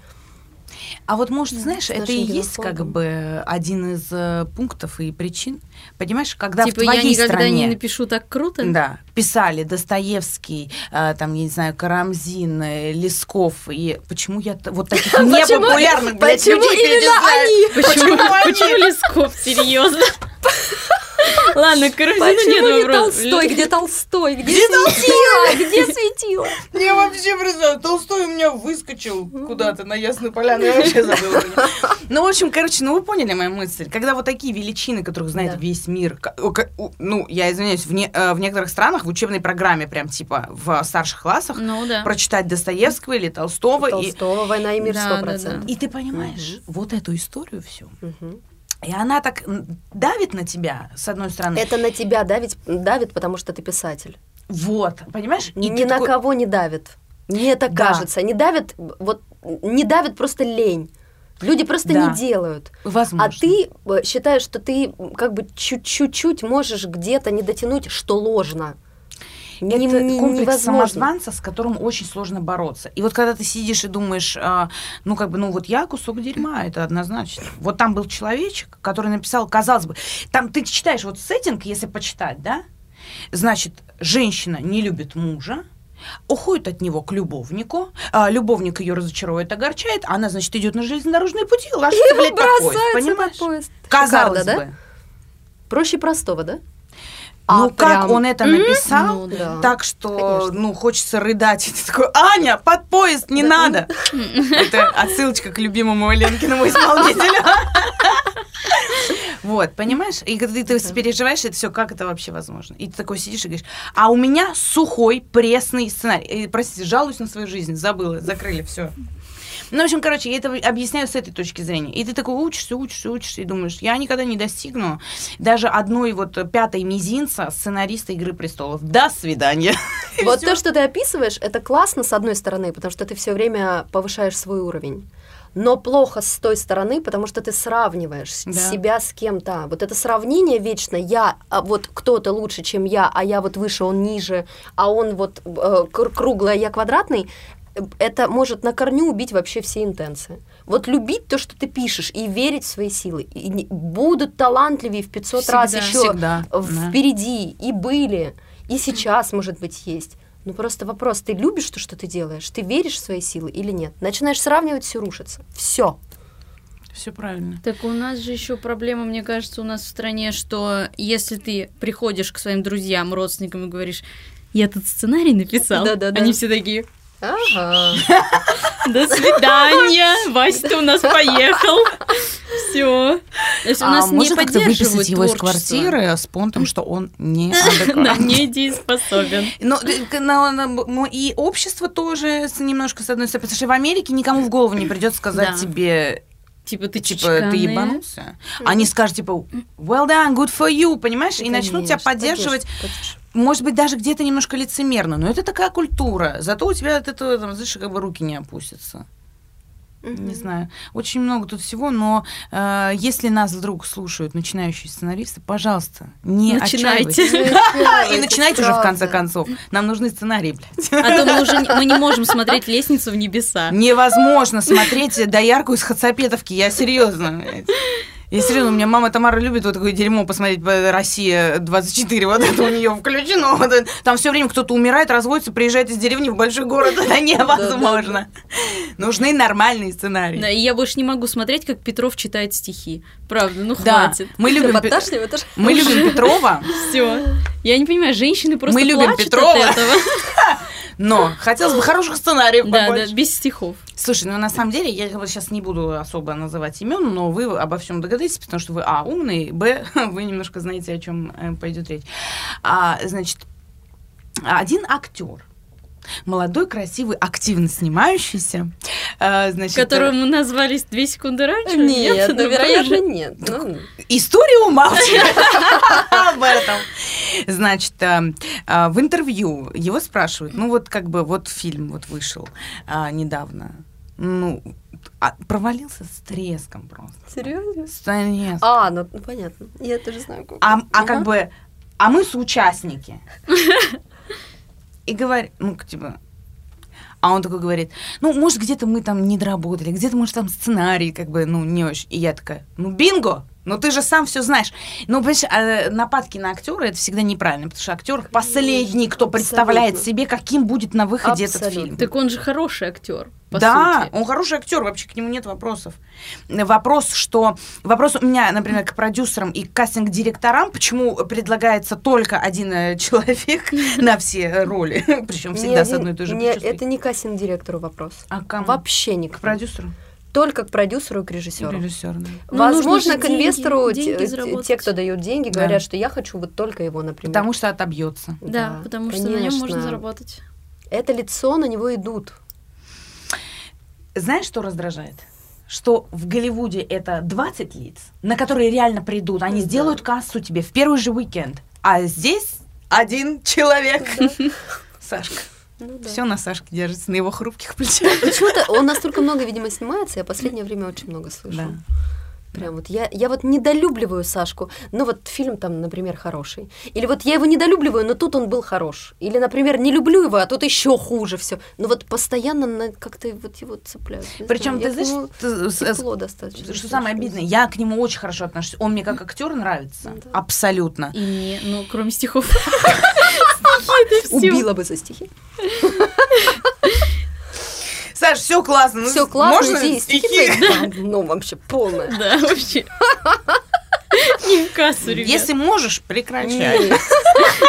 А вот, может, знаешь, это и есть как бы один из э, пунктов и причин. Понимаешь, когда Типа в я твоей никогда стране... не напишу так круто? Да, писали Достоевский, э, там, я не знаю, Карамзин, э, Лесков, и почему я вот таких *laughs* непопулярных, блядь, почему людей именно? Почему, они? почему Лесков, серьезно? *laughs* Ладно, Карамзина нет Почему не вопросов. Толстой? Где Толстой? Где светило? Где светило? Я вообще представляю, Толстой у меня выскочил куда-то на Ясную Поляну, я вообще забыла. Ну, в общем, короче, ну вы поняли мою мысль. Когда вот такие величины, которых знает весь мир, ну, я извиняюсь, в, э, в некоторых странах в учебной программе прям типа в старших классах Ну прочитать Достоевского или Толстого. И, Толстого «Война и мир» Да, да, 100%. и ты понимаешь вот эту историю всю. И она так давит на тебя, с одной стороны. Это на тебя давит, давит, потому что ты писатель. Вот, понимаешь? И Ни на такой- кого не давит. Мне так Да. кажется. Не давит, вот, не давит просто лень. Люди просто Да. не делают. Возможно. А ты э, считаешь, что ты как бы чуть-чуть можешь где-то не дотянуть, что ложно. Это Не- не- комплекс невозможно. самозванца, с которым очень сложно бороться. И вот когда ты сидишь и думаешь, а, ну как бы, ну вот я кусок дерьма, это однозначно. Вот там был человечек, который написал, казалось бы, там ты читаешь вот сеттинг, если почитать, да, значит, женщина не любит мужа, уходит от него к любовнику, а, любовник ее разочаровывает, огорчает, а она, значит, идет на железнодорожные пути ложится, блядь, под поезд, понимаешь? под поезд. Казалось Шикарно, бы. да? Проще простого, да? Ну А как прям- он это М? написал, Ну да. так что, Конечно. ну, хочется рыдать. И *laughs* ты такой, Аня, под поезд не Да. надо. *laughs* Это отсылочка к любимому Ленкиному исполнителю. *laughs* Вот, понимаешь? И когда ты переживаешь, это все, как это вообще возможно? И ты такой сидишь и говоришь, а у меня сухой, пресный сценарий. Простите, жалуюсь на свою жизнь, забыла, закрыли, все. Ну, в общем, короче, я это объясняю с этой точки зрения. И ты такой учишься, учишься, учишься, и думаешь, я никогда не достигну даже одной вот пятой мизинца сценариста «Игры престолов». До свидания. *laughs* Вот то, что ты описываешь, это классно с одной стороны, потому что ты все время повышаешь свой уровень. Но плохо с той стороны, потому что ты сравниваешь Да. себя с кем-то. Вот это сравнение вечно, я, а вот кто-то лучше, чем я, а я вот выше, он ниже, а он вот э, кр- круглый, а я квадратный, это может на корню убить вообще все интенции. Вот любить то, что ты пишешь, и верить в свои силы. И не- будут талантливее в 500 раз Всегда. еще Всегда, да. впереди, и были, и сейчас, может быть, есть. Ну просто вопрос, ты любишь то, что ты делаешь? Ты веришь в свои силы или нет? Начинаешь сравнивать, все рушится. Все. Все правильно. Так у нас же еще проблема, мне кажется, у нас в стране, что если ты приходишь к своим друзьям, родственникам и говоришь, я тут сценарий написал, Да-да-да. они все такие, Ага. *laughs* до свидания, *laughs* Вася, ты у нас поехал. Все. То есть у нас а не можно как-то выписать его из квартиры с понтом, что он *laughs* не Да, недееспособен. Ну, э, ну, и общество тоже с- немножко с одной стороны, потому что в Америке никому в голову не придет сказать Да. тебе, Типа ты типа, ты ебанулся. Они скажут, типа, well done, good for you, понимаешь? И начнут тебя Конечно, поддерживать, поддерживать, поддерживать. Может быть, даже где-то немножко лицемерно, но это такая культура. Зато у тебя от этого, там, знаешь, как бы руки не опустятся. Не знаю. Очень много тут всего, но э, если нас вдруг слушают начинающие сценаристы, пожалуйста, не Начинайте. *laughs* *laughs* И начинайте уже в конце концов. Нам нужны сценарии, блядь. А то мы *laughs* уже мы не можем смотреть лестницу в небеса. Невозможно смотреть доярку из Хацапетовки, я серьезно. Я серьезно, у меня мама Тамара любит вот такое дерьмо посмотреть по Россия 24, вот это у нее включено. вот это. Там все время кто-то умирает, разводится, приезжает из деревни в большой город. Это невозможно. Нужны нормальные сценарии. Да, и я больше не могу смотреть, как Петров читает стихи. Правда, ну Да, хватит. мы любим, мы любим Петрова, Все. Я не понимаю, женщины просто Мы любим Петрова. *laughs* но хотелось бы хороших сценариев Да, да, без стихов. Слушай, ну на самом деле, я сейчас не буду особо называть имен, но вы обо всем догадаетесь, потому что вы, а, умный, б, *laughs* вы немножко знаете, о чем пойдет речь. А, значит, один актер, молодой, красивый, активно снимающийся, а, значит, Которому назвались две секунды раньше? Нет, ну, другой вероятно, нет. Ну, История умалчивает *laughs* об этом. Значит, а, а, в интервью его спрашивают, ну вот как бы вот фильм вот вышел а, недавно, ну а, провалился с треском просто. Серьезно? С треском. А, ну ну, понятно. Я тоже знаю, как. А, а как бы, а мы соучастники. И говорит, ну, типа, а он такой говорит, ну, может, где-то мы там не доработали, где-то, может, там сценарий, как бы, ну, не очень. И я такая, ну, бинго! Ну, ты же сам все знаешь. Ну, понимаешь, а, нападки на актера это всегда неправильно, потому что актер последний, кто представляет Абсолютно. себе, каким будет на выходе этот Абсолютно. фильм. Так он же хороший актер, по да, сути. он хороший актер, вообще к нему нет вопросов. Вопрос, что вопрос у меня, например, к продюсерам и к кастинг-директорам, почему предлагается только один э, человек *laughs* на все роли, *laughs* причем всегда с одной и той же не- прической. Это не кассинг директору вопрос. А к кому? Вообще не к продюсеру Только к продюсеру и к режиссеру. режиссеру. да. Ну, Возможно, к инвестору деньги- те- деньги те, кто дают деньги, Да. говорят, что я хочу вот только его, например. Потому что отобьется. Да, потому что на нем можно конечно. заработать. Это лицо, на него идут. Знаешь, что раздражает? Что в Голливуде это 20 лиц, на которые реально придут. Они Да. сделают кассу тебе в первый же уикенд. А здесь один человек. *laughs* Сашка. Ну да. Все на Сашке держится, на его хрупких *laughs* плечах. Почему-то он настолько много, видимо, снимается, я последнее время очень много слышу. Да. Прям вот я, я вот недолюбливаю Сашку, но вот фильм там, например, хороший. Или вот я его недолюбливаю, но тут он был хорош. Или, например, не люблю его, а тут еще хуже все. Но вот постоянно на- как-то вот его цепляют. Причем, ты знаешь, тепло достаточно. что самое обидное, я к нему очень хорошо отношусь. Он мне как актер нравится. Да. Абсолютно. И ну, кроме стихов. *laughs* Убила бы за стихи. *laughs* Саш, все классно. ну, Все классно, можно стихи? *laughs* Ну, вообще полное. Да, вообще. *laughs* *laughs* Не в кассу, ребят. Если можешь, прекращай. *laughs*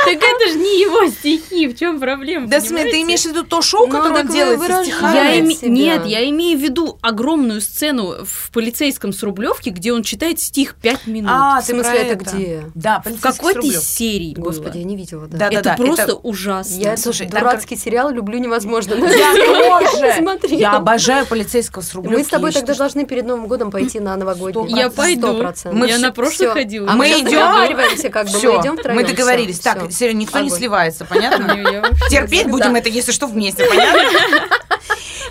Так это же не его стихи, в чем проблема? Да, смотри, ты имеешь в виду то шоу, Ну, которое он делает со стихами? Нет, я имею в виду огромную сцену в полицейском с Рублевки, где он читает стих пять минут. А, В ты смысле, про это где? Да, в какой-то с из Рублёвки. серий Господи, я не видела, да. Да, это просто ужасно. Я Слушай, дурацкий сериал люблю невозможно. *laughs* Я тоже. Смотрела. Я обожаю полицейского с Рублевки. Мы с тобой тогда должны перед Новым годом пойти на новогодний. Я пойду. Я на прошлый всё. ходила. А Мы договариваемся, как бы мы идем мы договорились. Так, всё. Серёга, никто не сливается, понятно? *laughs* Вообще- Терпеть будем это, если что, вместе, понятно?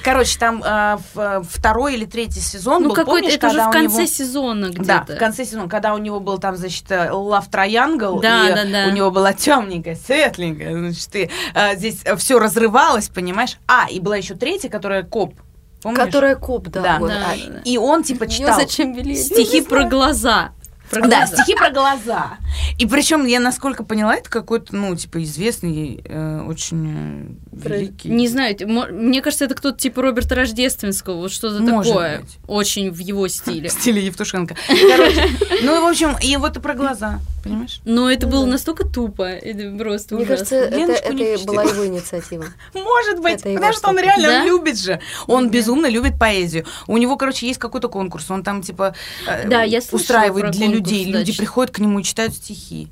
Короче, там э, в- второй или третий сезон Ну, был, какой-то, помнишь, это уже в конце него- сезона где-то. Да, в конце сезона, когда у него был там, значит, э, Love Triangle, Да, и да, да. у него была темненькая, светленькая, значит, и э, здесь все разрывалось, понимаешь? А, и была еще третья, которая коп, помнишь? Которая коп, да. Да. вот. Да. И он, типа, читал... зачем? Стихи про глаза. Про Да, глаза. стихи про глаза. И причем, я насколько поняла, это какой-то, ну, типа, известный, э, очень э, Про- великий... Не знаю, мне кажется, это кто-то типа Роберта Рождественского, вот что-то такое. быть. Очень в его стиле. *laughs* В стиле Евтушенко. Короче, ну, в общем, и вот и про глаза, понимаешь? Но это Ну было да. настолько тупо, это просто Мне ужасно. кажется, это, Леночку не это была его инициатива. *laughs* Может быть, Это потому что он реально Да? он любит же. Он Мгм. безумно любит поэзию. У него, короче, есть какой-то конкурс. Он там, типа, э, Да, я устраивает для конкурс, людей. да, Люди приходят к нему и читают стихи.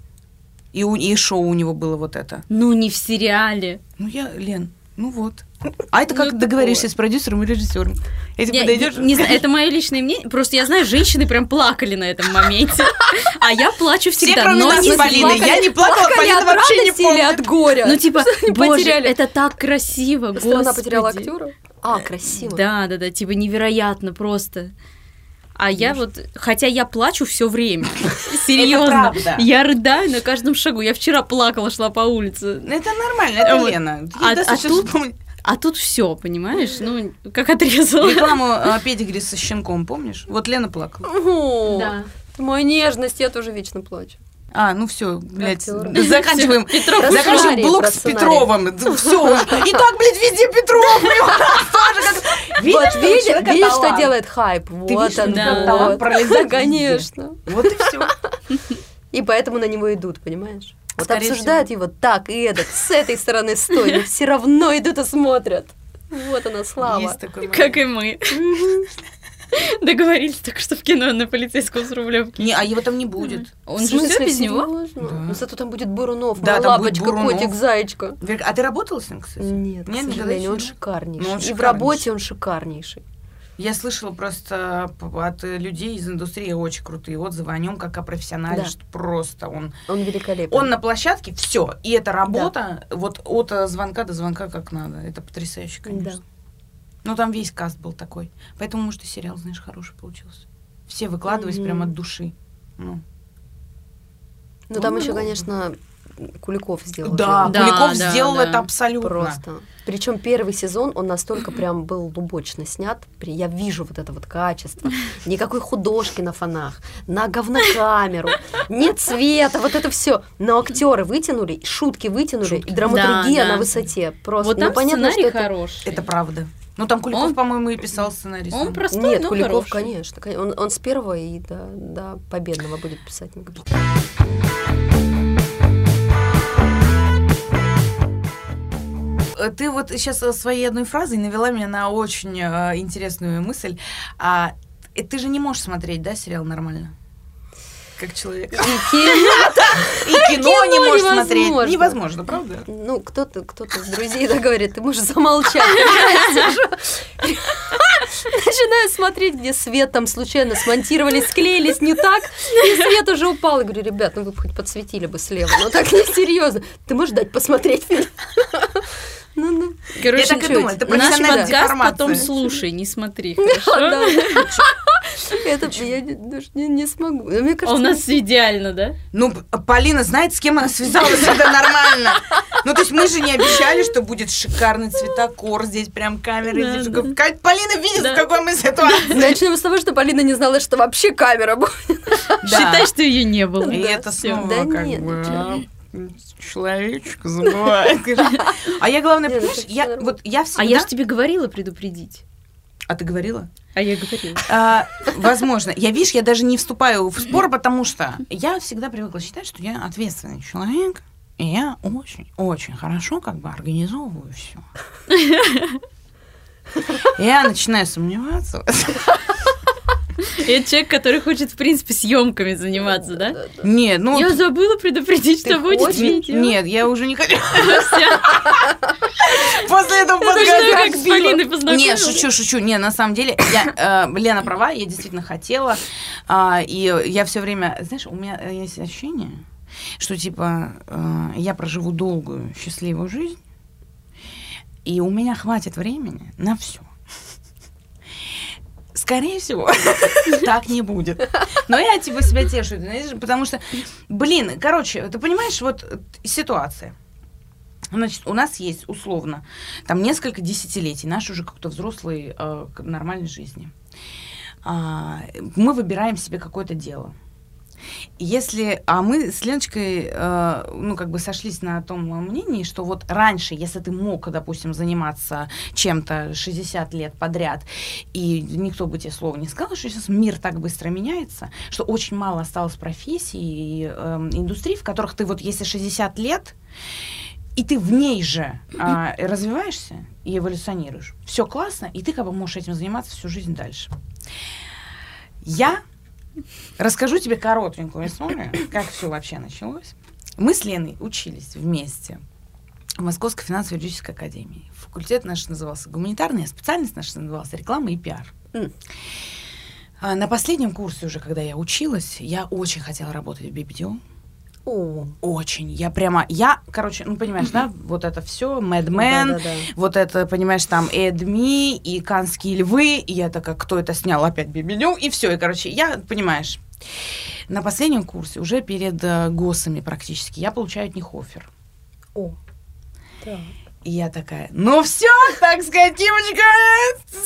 И, у- и шоу у него было вот это. Ну, не в сериале. Ну, я, Лен, ну вот. А это Ну, как такое. договоришься с продюсером и режиссером? Если Я подойдешь... не, не знаю, это мое личное мнение. Просто я знаю, женщины прям плакали на этом моменте. А я плачу Все, всегда. кроме но нас не с Полиной. плакали- Я не плакала, Плакали Полина от вообще не помнит. от горя? Ну, типа, боже, потеряли? это так красиво, Страна потеряла актера? А, красиво. Да, да, да, типа невероятно просто. А я вот, хотя я плачу все время, *laughs* *laughs* серьезно, я рыдаю на каждом шагу. Я вчера плакала, шла по улице, Ну, Это нормально, это. Лена. А- а тут- вспомнить. А тут все, понимаешь? Ну, как отрезала. Рекламу э, педигри со щенком, помнишь? Вот Лена плакала. О, Да. Моя нежность, я тоже вечно плачу. А, ну все, блядь, *laughs* *laughs* заканчиваем. Петров Заканчиваем блок с. Петровым. Все уже. И так, блядь, везде Петров. вот видишь, видишь, что делает хайп? Вот он, талант. Конечно. Вот и все. *laughs* И поэтому на него идут, понимаешь? Вот Скорее обсуждают его так и эдак, с этой стороны стой, но *laughs* все равно идут и смотрят. Вот она слава. Есть такой Как и мы. Договорились только что в кино на полицейском с Рублевки. Не, а его там не будет. Он же все без него? Да. Ну зато там будет Бурунов, Да, моя там будет лапочка, котик, зайчка. Верка, А ты работала с ним, кстати? Нет, к Нет, никогда сожалению, он не? шикарнейший. Ну, И в работе он шикарнейший. Я слышала просто от людей из индустрии очень крутые отзывы о нем, как о профессионале, Да. что просто он Он великолепен. Он на площадке, все. И эта работа, вот от э, звонка до звонка как надо. Это потрясающе, конечно. Да. Ну, там весь каст был такой. Поэтому, может, и сериал, знаешь, хороший получился. Все выкладывались Мгм. прям от души. Ну. Ну там Ну, еще, ну. конечно, Куликов сделал. Да, Да, Куликов да, сделал да. это абсолютно. Просто. Причем первый сезон, он настолько прям был лубочно снят. При- Я вижу вот это вот качество. Никакой художки на фонах, на говнокамеру, нет цвета, вот это все. Но актеры вытянули, шутки вытянули, Шутки. и драматургия Да, да. на высоте. Просто Вот ну, там понятно, сценарий что это... Это хороший. правда. Ну, там Куликов, Он- по-моему, и писал сценарий. Он простой, Нет, но Куликов, хороший. конечно. кон- Он, он с первого и до, до победного будет писать. мне кажется. Ты вот сейчас своей одной фразой навела меня на очень э, интересную мысль. А, э, ты же не можешь смотреть, да, сериал нормально? Как человек. И кино- И кино не можешь смотреть. невозможно. Правда? Ну, кто-то кто из друзей да, говорит, ты можешь замолчать. Начинаю смотреть, где свет там случайно смонтировались, склеились не так, и свет уже упал. Я говорю, ребят, ну вы бы хоть подсветили бы слева. Ну так не серьезно. Ты можешь дать посмотреть фильм? Ну, ну. Короче, Я так и думала, это наш подкаст потом слушай, не смотри, хорошо? *laughs* Это я не- даже не не смогу. Ну, А у нас идеально, да? Ну, Полина знает, с кем она связалась, *laughs* это нормально. Ну, то есть мы же не обещали, что будет шикарный цветокор, здесь прям «Кать, Полина видит, в какой мы ситуации. Начнем с того, что Полина не знала, что вообще камера будет. Да. Считай, что ее не было. И Да, это снова как бы... Человечек забывает. А я, главное, ну понимаешь, я вот я всегда... А я же тебе говорила предупредить. А ты говорила? А я говорила. А, возможно. Я, видишь, я даже не вступаю в спор, потому что я всегда привыкла считать, что я ответственный человек, и я очень-очень хорошо как бы организовываю все. *laughs* Я начинаю сомневаться. *laughs* Это человек, который хочет, в принципе, съемками заниматься, да? Нет, ну... Я забыла предупредить, что будет видео. Нет, я уже не хочу. *laughs* Всё. *laughs* После этого Это что, подкаста как с Полиной познакомилась? Не, шучу, шучу. Не, на самом деле, э, Лена права, я действительно хотела. а, и я все время, знаешь, у меня есть ощущение, что типа э, я проживу долгую, счастливую жизнь, и у меня хватит времени на все. Скорее всего, *laughs* так не будет. Но я типа себя тешу, потому что, блин, короче, ты понимаешь, вот э, ситуация. Значит, у нас есть условно там несколько десятилетий нашей уже как-то взрослой э, нормальной жизни. А, мы выбираем себе какое-то дело. Если, а мы с Леночкой, э, ну, как бы сошлись на том мнении, что вот раньше, если ты мог, допустим, заниматься чем-то 60 лет подряд, и никто бы тебе слова не сказал, что сейчас мир так быстро меняется, что очень мало осталось профессий и э, индустрий, в которых ты вот, если 60 лет, и ты в ней же а, *clears throat* развиваешься и эволюционируешь. Все классно, и ты как бы можешь этим заниматься всю жизнь дальше. Я расскажу тебе коротенькую историю, как все вообще началось. Мы с Леной учились вместе в Московской финансово-юридической академии. Факультет наш назывался гуманитарный, а специальность наша называлась реклама и пиар. А на последнем курсе уже, когда я училась, я очень хотела работать в BBDO. О, Очень. Я прямо, я, короче, ну понимаешь, да, вот это все, Mad Men, да-да-да. вот это, понимаешь, там Эдми и Канские львы, и я такая, кто это снял, опять Бибиню, и все, и, короче, я, понимаешь, на последнем курсе, уже перед э, ГОСами практически, я получаю от них офер. О. Так. И я такая, ну все, так сказать, девочка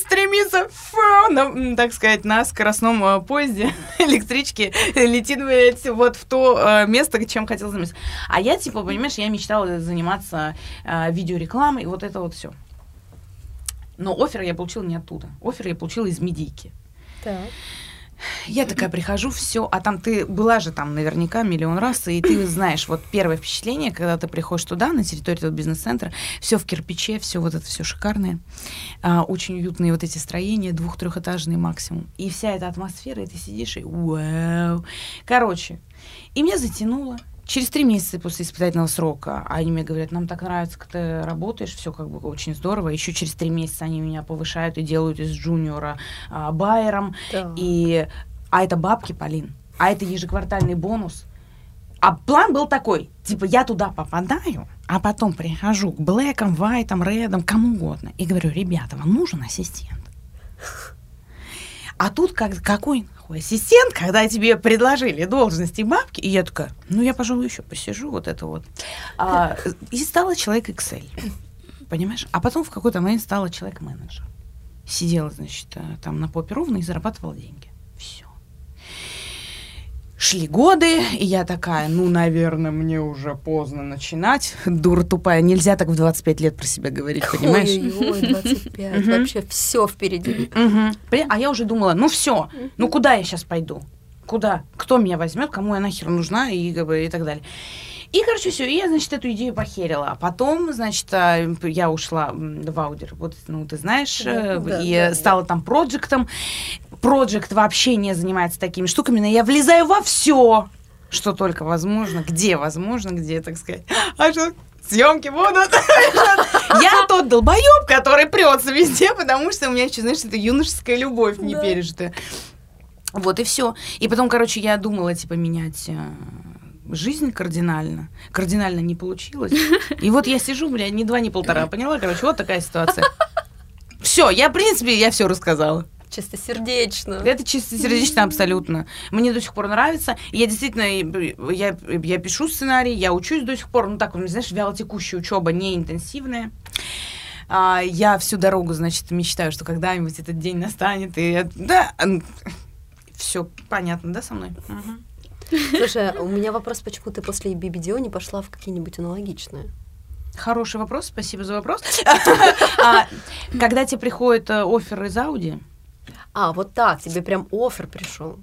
стремится, фу, на, так сказать, на скоростном э, поезде *laughs* электрички летит блядь, вот в то э, место, чем хотела заниматься. А я, типа, понимаешь, я мечтала заниматься э, видеорекламой, и вот это вот все. Но офер я получила не оттуда. Офер я получила из медийки. Так. Я такая прихожу, все, а там ты была же там наверняка миллион раз, и ты знаешь, вот первое впечатление, когда ты приходишь туда, на территорию этого бизнес-центра, все в кирпиче, все вот это все шикарное, а, очень уютные вот эти строения, двух-трехэтажные максимум, и вся эта атмосфера, и ты сидишь и вау. Короче, и меня затянуло. Через три месяца после испытательного срока они мне говорят, нам так нравится, как ты работаешь, все как бы очень здорово. Еще через три месяца они меня повышают и делают из джуниора а, байером. Так. И, а это бабки, Полин, а это ежеквартальный бонус. А план был такой, типа, я туда попадаю, а потом прихожу к блэкам, вайтам, редам, кому угодно, и говорю, ребята, вам нужен ассистент? А тут как, какой нахуй ассистент, когда тебе предложили должности бабки, и я такая, ну, я, пожалуй, еще посижу, вот это вот. А, и стала человек Excel, понимаешь? А потом в какой-то момент стала человек-менеджер. Сидела, значит, э, там на попе ровно и зарабатывала деньги. Все. Шли годы, и я такая, ну, наверное, мне уже поздно начинать. Дура тупая, нельзя так в 25 лет про себя говорить, понимаешь? Ой-ой-ой, 25. Мгм. Вообще все впереди. А я уже думала, ну все, ну куда я сейчас пойду? Куда? Кто меня возьмет, кому я нахер нужна и так далее. И, короче, все, и я, значит, эту идею похерила. А потом, значит, а, я ушла в Аудер, вот, ну, ты знаешь, Да, э, да, и да, стала там проектом. Проект вообще не занимается такими штуками, но я влезаю во все, что только возможно, где возможно, где, так сказать. А что, съемки будут? *laughs* Я тот долбоеб, который прется везде, потому что у меня еще, знаешь, это юношеская любовь не Да. пережитая. Вот и все. И потом, короче, я думала, типа, менять э, жизнь кардинально. Кардинально не получилось. *laughs* И вот я сижу, бля, ни два, ни полтора. Поняла, короче, вот такая ситуация. Все, я, в принципе, я все рассказала. Чистосердечно. Это чистосердечно абсолютно. Мне до сих пор нравится. Я действительно, я, я пишу сценарий, я учусь до сих пор. Ну так, знаешь, вялотекущая учеба, не интенсивная. А, я всю дорогу, значит, мечтаю, что когда-нибудь этот день настанет. И я- да, все понятно, да, со мной? Мгм. Слушай, у меня вопрос, почему ты после BBDO не пошла в какие-нибудь аналогичные? Хороший вопрос, спасибо за вопрос. *laughs* А, Когда тебе приходит э, офер из Ауди, А, вот так, тебе прям офер пришел.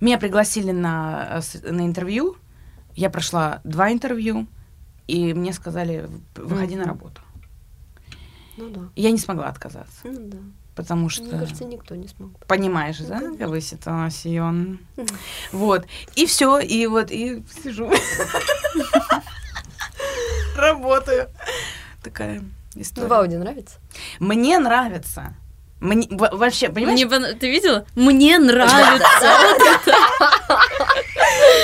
Меня пригласили на, э, на интервью. Я прошла два интервью, и мне сказали, выходи на Мгм. работу. Ну да. Я не смогла отказаться, Ну да. Потому что, Мне кажется, никто не смог. понимаешь, Ну, да, ситуация. Мгм. Вот. И все, и вот, и сижу. Работаю. Такая Ну, история. в Ауди нравится? Мне нравится. Мне, во- вообще, понимаешь, Мне Ты видела? Мне нравится. *laughs*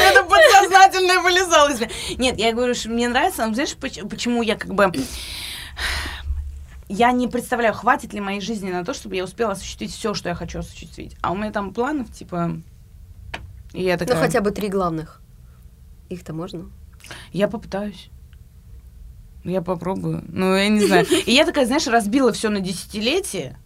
Это подсознательно вылезало из меня. Нет, я говорю, что мне нравится, но знаешь, поч- почему я как бы... я не представляю, хватит ли моей жизни на то, чтобы я успела осуществить все, что я хочу осуществить. А у меня там планов, типа... И я такая... Ну, хотя бы три главных. Их-то можно. Я попытаюсь. Я попробую. Ну, я не знаю. И я такая, знаешь, разбила все на десятилетие.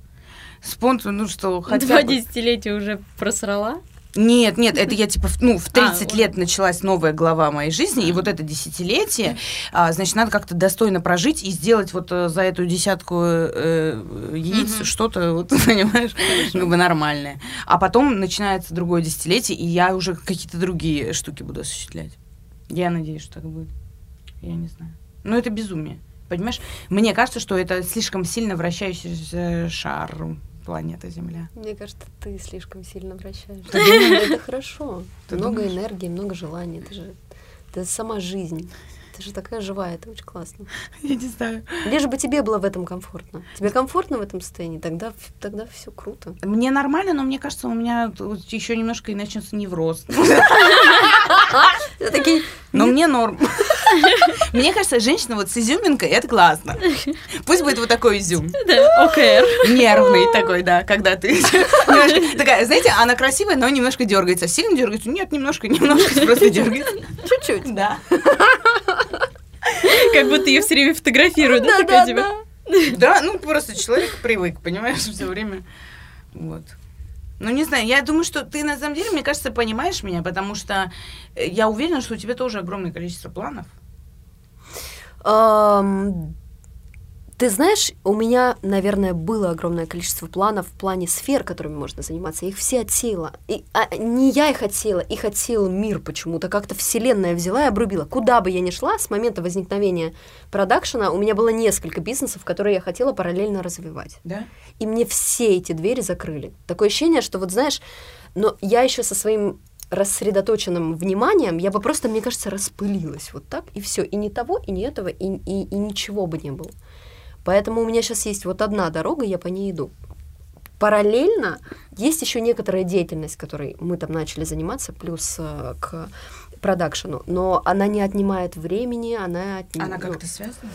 Спонту, ну что, хотя Два бы... десятилетия уже просрала. Нет, нет, это я типа, ну, в 30 вот. лет началась новая глава моей жизни, и вот это десятилетие, а, значит, надо как-то достойно прожить и сделать вот э, за эту десятку э, яиц Мгм. что-то, вот, *laughs* понимаешь, как бы нормальное. А потом начинается другое десятилетие, и я уже какие-то другие штуки буду осуществлять. Я надеюсь, что так будет. Я не знаю. Но это безумие. Понимаешь? Мне кажется, что это слишком сильно вращающийся шар планеты Земля. Мне кажется, ты слишком сильно вращаешь. *laughs* Это хорошо. Ты Много энергии, много желаний. Это же это сама жизнь. Ты же такая живая, это очень классно. *laughs* Я не знаю. Лишь бы тебе было в этом комфортно. Тебе комфортно в этом состоянии, тогда, тогда все круто. Мне нормально, но мне кажется, у меня еще немножко и начнется невроз. *laughs* Такие, Но мне норм. *laughs* Мне кажется, женщина вот с изюминкой, это классно. Пусть будет вот такой изюм. Да, ОКР. Нервный такой, да, когда ты немножко такая, знаете, она красивая, но немножко дергается. Сильно дергается? Нет, немножко, немножко просто дергается. чуть-чуть. Да. Как будто ее все время фотографируют, да, такая типа. Да, ну просто человек привык, понимаешь, все время. Вот. Ну, не знаю, я думаю, что ты на самом деле, мне кажется, понимаешь меня, потому что э, я уверена, что у тебя тоже огромное количество планов. Ты знаешь, у меня, наверное, было огромное количество планов в плане сфер, которыми можно заниматься. Я их все отсеяла. И, а, не я их отсеяла, их отсеял мир почему-то. Как-то вселенная взяла и обрубила. Куда бы я ни шла, с момента возникновения продакшена у меня было несколько бизнесов, которые я хотела параллельно развивать. Да? И мне все эти двери закрыли. Такое ощущение, что вот знаешь, но я еще со своим рассредоточенным вниманием, я бы просто, мне кажется, распылилась вот так, и все. И ни того, и ни этого, и, и, и ничего бы не было. Поэтому у меня сейчас есть вот одна дорога, я по ней иду. Параллельно есть еще некоторая деятельность, которой мы там начали заниматься, плюс э, к продакшену, но она не отнимает времени, она... отни- Она ну, как-то связана?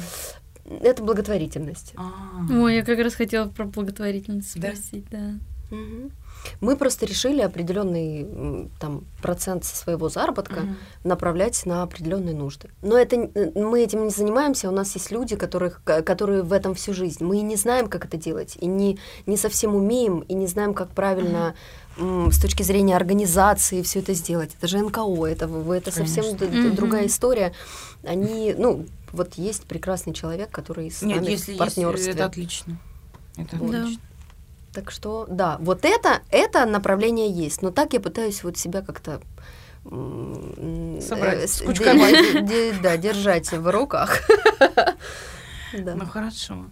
Это благотворительность. А. Ой, я как раз хотела про благотворительность Да? спросить, да. Мгм. Мы просто решили определенный там процент своего заработка Мгм. направлять на определенные нужды. Но это мы этим не занимаемся. У нас есть люди, которых, ко- которые в этом всю жизнь. Мы и не знаем, как это делать, и не не совсем умеем, и не знаем, как правильно м, с точки зрения организации все это сделать. Это же НКО, это это совсем Конечно. д- д- Мгм. другая история. Они, ну, вот есть прекрасный человек, который с Нет, нами если в есть, партнерстве. это отлично. Это Да. отлично. Так что, да, вот это, это направление есть. Но так я пытаюсь вот себя как-то Собрать, э, с- *laughs* Да, держать в руках. *laughs* Да. Ну хорошо.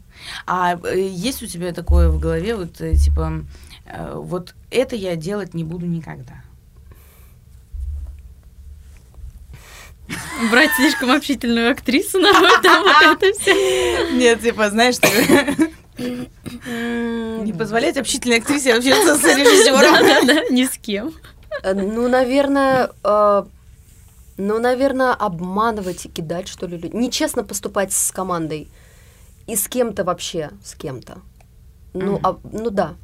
А э, есть у тебя такое в голове, вот э, типа, вот это я делать не буду никогда. Брать слишком общительную актрису на *laughs* вот это все. Нет, типа, знаешь, не позволять общительной актрисе общаться с режиссером. Да-да-да, ни с кем. э, Ну, наверное, э, ну, наверное, обманывать и кидать, что ли, людей. Нечестно поступать с командой. И с кем-то вообще, с кем-то. Ну, а- ну да.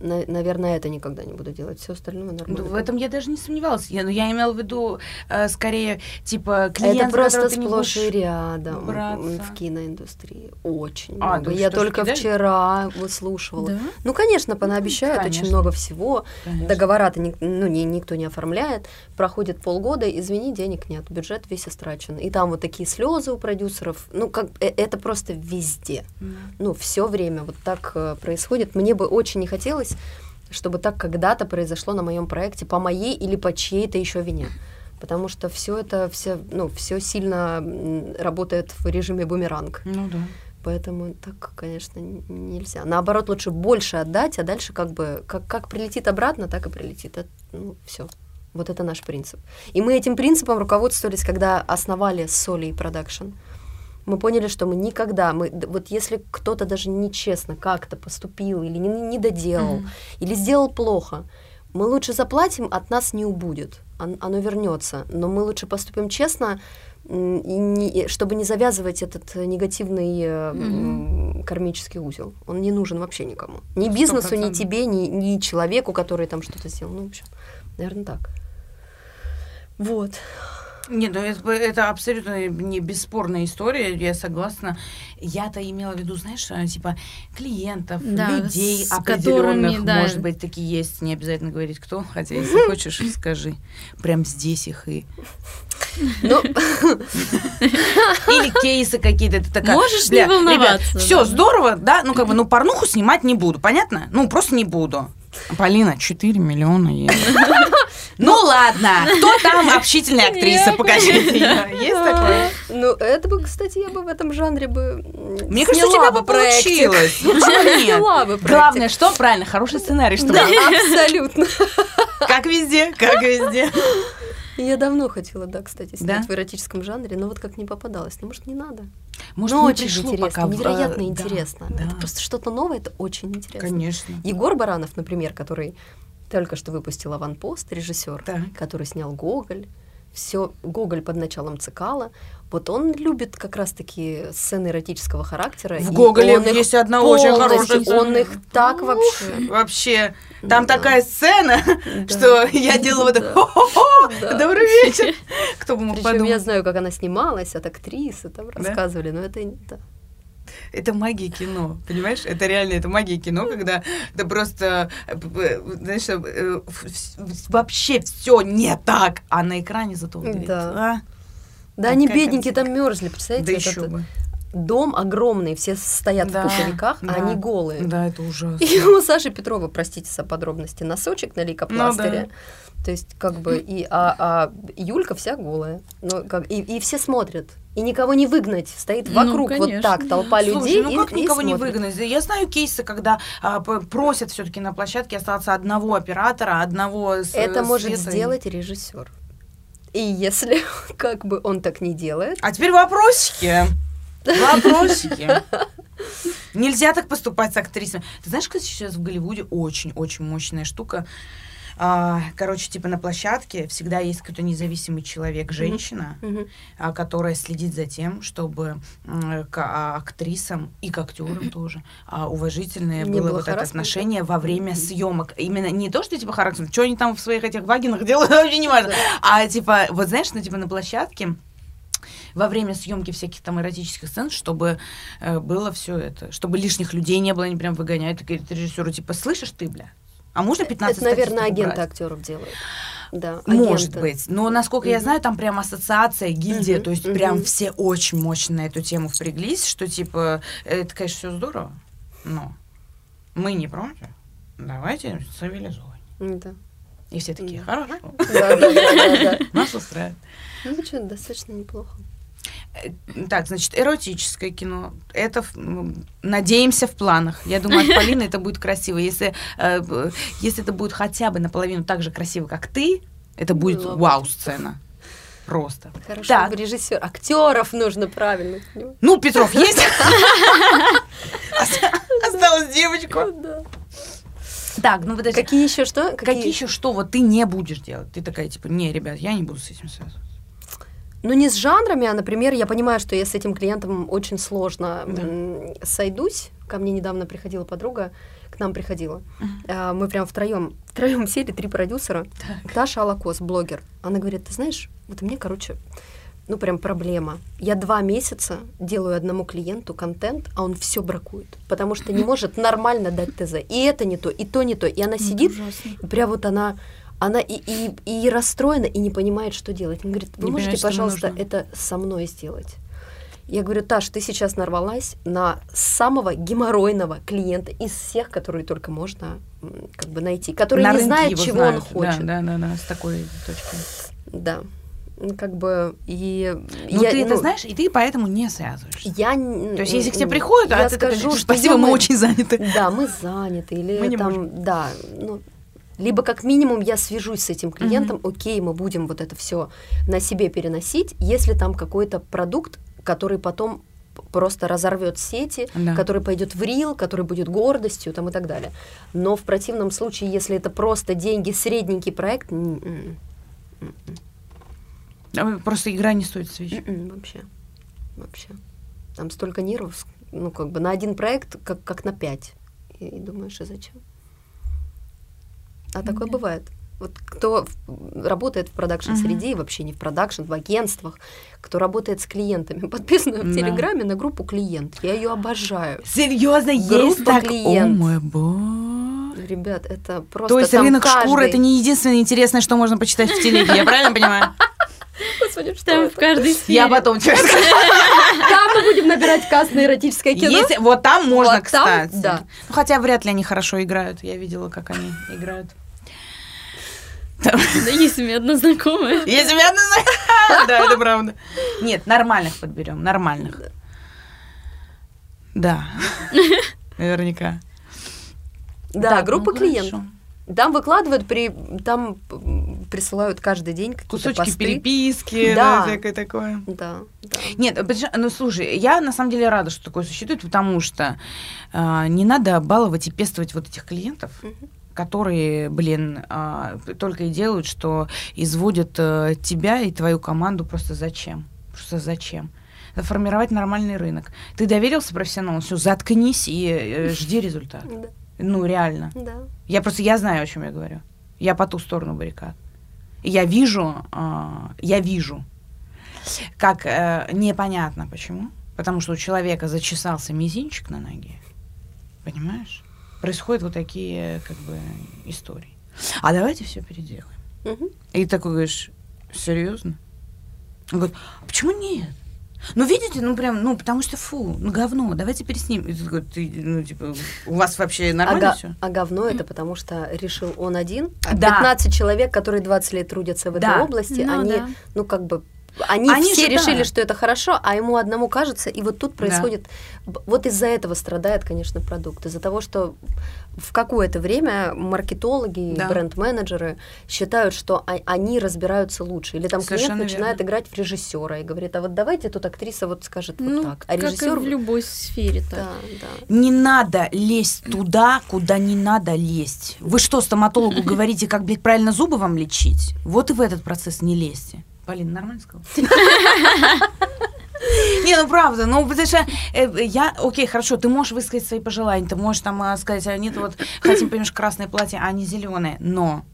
На- наверное, это никогда не буду делать. Все остальное нормально. Ну, в этом я даже не сомневалась. Я, ну, я имела в виду э, скорее, типа, клиент, Это просто сплошь и рядом браться. в киноиндустрии. Очень А, много. ты Я что, только кидаешь? вчера выслушивала. Да? Ну, конечно, понаобещают очень конечно. много всего. Конечно. Договора-то ни- ну, ни- никто не оформляет. Проходит полгода, извини, денег нет, бюджет весь истрачен. И там вот такие слезы у продюсеров. Ну, как э, это просто везде. М. Ну, все время вот так э, происходит. Мне бы очень не хотелось, чтобы так когда-то произошло на моем проекте по моей или по чьей-то еще вине. Потому что все это, все, ну, все сильно работает в режиме бумеранг. Ну да. Поэтому так, конечно, нельзя. Наоборот, лучше больше отдать, а дальше как бы как, как прилетит обратно, так и прилетит. Это, ну, все. Вот это наш принцип. И мы этим принципом руководствовались, когда основали Соли Production. Мы поняли, что мы никогда, мы, вот если кто-то даже нечестно как-то поступил или не, не доделал, Мгм. или сделал плохо, мы лучше заплатим, от нас не убудет, Он- оно вернется. Но мы лучше поступим честно, и не- чтобы не завязывать этот негативный м, кармический узел. Он не нужен вообще никому. Ни бизнесу, ни процентов. тебе, ни, ни человеку, который там что-то сделал. Ну, в общем, наверное, так. Вот. Нет, ну это, это абсолютно не бесспорная история, я согласна. Я-то имела в виду, знаешь, э, типа клиентов, Да, людей с определенных, которыми, да. может быть, такие есть, не обязательно говорить кто, хотя если *laughs* хочешь, скажи. Прям здесь их и... Ну, Или кейсы какие-то, ты такая... Можешь «Бля, не волноваться, все да». здорово, да, ну как бы, ну порнуху снимать не буду, понятно? Ну просто не буду. Полина, 4 миллиона евро. *laughs* Ну ладно, кто *laughs* там общительная актриса? Покажите ее. Есть такое? ну, это бы, кстати, я бы в этом жанре бы Мне кажется, у тебя бы получилось. *laughs* Ну? Сняла бы. Главное, что правильно, хороший сценарий, чтобы Да, *laughs* абсолютно. как везде, как везде. Я давно хотела, да, кстати, снять Да? в эротическом жанре, но вот как не попадалось. Ну, может, не надо. Может, ну, очень пришло интересно, пока невероятно да, интересно. да. Это просто что-то новое, это очень интересно. Конечно. Егор Баранов, например, который только что выпустил «Аванпост», режиссер, Так. который снял «Гоголь», все «Гоголь» под началом Цикала, вот он любит как раз-таки сцены эротического характера. В Гоголе он есть одна очень хорошая Он сцена. их так вообще... Вообще, там Да. такая сцена, Да. что я делала вот Да. так, «Хо-хо-хо, Да. добрый вечер. Кто бы мог Причем я подумать. знаю, как она снималась от актрисы, там рассказывали, но это... да. Это магия кино, понимаешь? Это реально, это магия кино, когда это просто, э, э, знаешь, э, вообще все не так, а на экране зато выглядит. Да. А? Да, они Какая бедненькие там мерзли, представляете? Да вот еще этот бы. Дом огромный, все стоят Да, в пуховиках, да. а они голые. Да, это ужасно. И у Саши Петрова, простите за подробности, носочек на Ну лейкопластыре. То есть, как бы, и, а, а Юлька вся голая. Ну, как, и, и все смотрят. И никого не выгнать. Стоит Ну, вокруг вот конечно. так толпа Слушай, людей. ну и- как и никого не смотрят. выгнать? Я знаю кейсы, когда а, просят все-таки на площадке остаться одного оператора, одного с- Это может света. сделать режиссер. И если *laughs* как бы он так не делает, А теперь вопросики. Вопросики. Нельзя так поступать с актрисами. Ты знаешь, как сейчас в Голливуде очень-очень мощная штука? А, короче, типа на площадке всегда есть какой-то независимый человек, женщина, мгм, а, которая следит за тем, чтобы к а, актрисам и к актерам тоже а, уважительное Не было, было вот это отношение во время съемок. Именно не то, что типа характер, что они там в своих этих вагинах делают, *laughs* вообще не важно. А типа, вот знаешь, ну типа на площадке во время съемки всяких там эротических сцен, чтобы э, было все это, чтобы лишних людей не было, они прям выгоняют и говорят режиссеру, типа, слышишь ты, бля? А можно 15 это, наверное, агенты убрать?» актеров делают. Да, Может агенты. быть. Но, насколько я Мгм. знаю, там прям ассоциация, гильдия, Мгм, то есть мгм. прям все очень мощно на эту тему впряглись, что типа, это, конечно, все здорово, но мы не против. Давайте цивилизовать. Да. И все такие, хорошо, нас устраивает. Ну, что, достаточно неплохо. Э, Так, значит, эротическое кино. Это, м, надеемся, в планах. Я думаю, от Полины это будет красиво. Если, э, если это будет хотя бы наполовину так же красиво, как ты, это будет Было бы. вау-сцена. Просто. Хорошо, Так. режиссер. Актеров нужно правильно. Ну, Петров есть? *laughs* *laughs* Оста- Осталась девочка. Да. Так, ну подожди. Какие еще что? Какие еще что вот ты не будешь делать? Ты такая, типа, не, ребят, я не буду с этим связываться. Ну, не с жанрами, а, например, я понимаю, что я с этим клиентом очень сложно Да. сойдусь. Ко мне недавно приходила подруга, к нам приходила. А, Мы прям втроем, втроем *laughs* сели, три продюсера. Таша Алакос, блогер. Она говорит, ты знаешь, вот меня, короче, ну прям проблема. Я два месяца делаю одному клиенту контент, а он все бракует, потому что не *laughs* может нормально дать ТЗ. И это не то, и то не то. И она сидит, Ужасно. и прям вот она, она и, и, и расстроена, и не понимает, что делать. Она говорит, вы Не можете, ему пожалуйста, это со мной сделать? Я говорю, Таш, ты сейчас нарвалась на самого геморройного клиента из всех, которые только можно как бы найти, который На не знает, его чего знают. он хочет. Да, да, да, да, с такой точки. Да. Ну, как бы и Ну, я, ты это ну, знаешь, и ты поэтому не связываешься. Я, То есть, если к тебе приходят, я а ты скажу, спасибо, мы мы- очень заняты. Да, мы заняты или Мы не там, можем. да, ну либо как минимум я свяжусь с этим клиентом, окей, мы будем вот это все на себе переносить, если там какой-то продукт, который потом просто разорвет сети, Да. который пойдет в рил, который будет гордостью там и так далее. Но в противном случае, если это просто деньги, средненький проект. А, Просто игра не стоит свеч. М-м, Вообще. Вообще. Там столько нервов, ну, как бы на один проект, как, как на пять. И, и думаешь, и зачем? А такое бывает. Вот кто в- работает в продакшн-среде, и вообще не в продакшн, в агентствах, кто работает с клиентами, *laughs* подписаны в Да. Телеграме на группу клиент. Я ее обожаю. Серьезно, есть Группа так? клиент. О мой бог. Ребят, это просто То есть там рынок шкур каждый- это не единственное интересное, что можно почитать в телеге, я правильно понимаю? *laughs* Господи, что Там это? в каждой сфере. Я потом тебе. *laughs* Там мы будем набирать каст на эротическое кино. Есть- Вот там можно, Вот там, кстати. да. Ну, хотя вряд ли они хорошо играют. Я видела, как они играют. Да, есть у меня одна знакомая. Я тебя одна знаю. Да, это правда. Нет, нормальных подберем, нормальных. Да. Наверняка. Да, группа ну, клиент. хорошо. Там выкладывают, при, там присылают каждый день какие-то Кусочки посты. переписки, Да. да, всякое такое. Да, да. Нет, подожди, ну слушай, я на самом деле рада, что такое существует, потому что а, не надо баловать и пестовать вот этих клиентов, Мгм. Которые, блин, а, только и делают, что изводят э, тебя и твою команду просто зачем? Просто зачем? Формировать нормальный рынок. Ты доверился профессионалу, все, заткнись и э, жди результат. *laughs* Да, Ну, реально. да. Я просто, я знаю, о чем я говорю. Я по ту сторону баррикад. Я вижу, а, я вижу, как э, непонятно почему, потому что у человека зачесался мизинчик на ноге, понимаешь? Происходят вот такие, как бы, истории. А давайте все переделаем. Мгм. И такой говоришь, серьезно? Он говорит, а почему нет? Ну, видите, ну, прям, ну, потому что, фу, ну, говно, давайте переснимем. И ты такой, ты, ну, типа, у вас вообще А, нормально га- все? а говно это потому что решил он один, а Да. 15 человек, которые 20 лет трудятся в этой Да. области, Ну они, да. ну как бы, они, Они все же, да. решили, что это хорошо, а ему одному кажется, и вот тут происходит, б- вот из-за этого страдает, конечно, продукт, из-за того, что в какое-то время маркетологи, и Да. бренд-менеджеры считают, что а- они разбираются лучше, или там Совершенно клиент начинает верно. играть в режиссера и говорит, а вот давайте тут актриса вот скажет вот Ну, так, а режиссер, в любой сфере так. да, да. Не надо лезть туда, куда не надо лезть. Вы что, стоматологу *laughs* говорите, как, блядь, правильно зубы вам лечить? Вот и в этот процесс не лезьте. Полина, нормально сказала? *laughs* Не, ну правда, ну потому что э, я, окей, хорошо, ты можешь высказать свои пожелания, ты можешь там а, сказать, а нет, вот хотим, понимаешь, красное платье, а не зеленое, но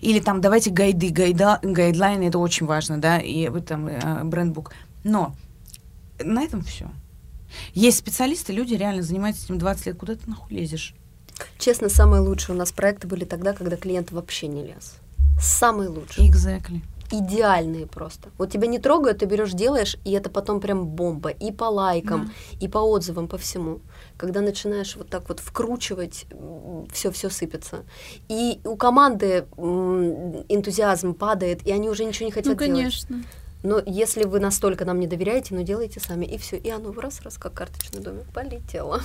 или там давайте гайды, гайда, гайдлайны, это очень важно, да, и вот там э, брендбук. Но на этом все. Есть специалисты, люди реально занимаются этим 20 лет. Куда ты нахуй лезешь? Честно, самые лучшие у нас проекты были тогда, когда клиент вообще не лез. Самые лучшие. Exactly. Идеальные просто. Вот тебя не трогают, ты берешь, делаешь, и это потом прям бомба. И по лайкам, и по отзывам, по всему. Когда начинаешь вот так вот вкручивать, все все сыпется. И у команды энтузиазм падает, и они уже ничего не хотят Ну, делать. конечно. Но если вы настолько нам не доверяете, ну делайте сами, и все. И оно раз-раз, как карточный домик, полетело.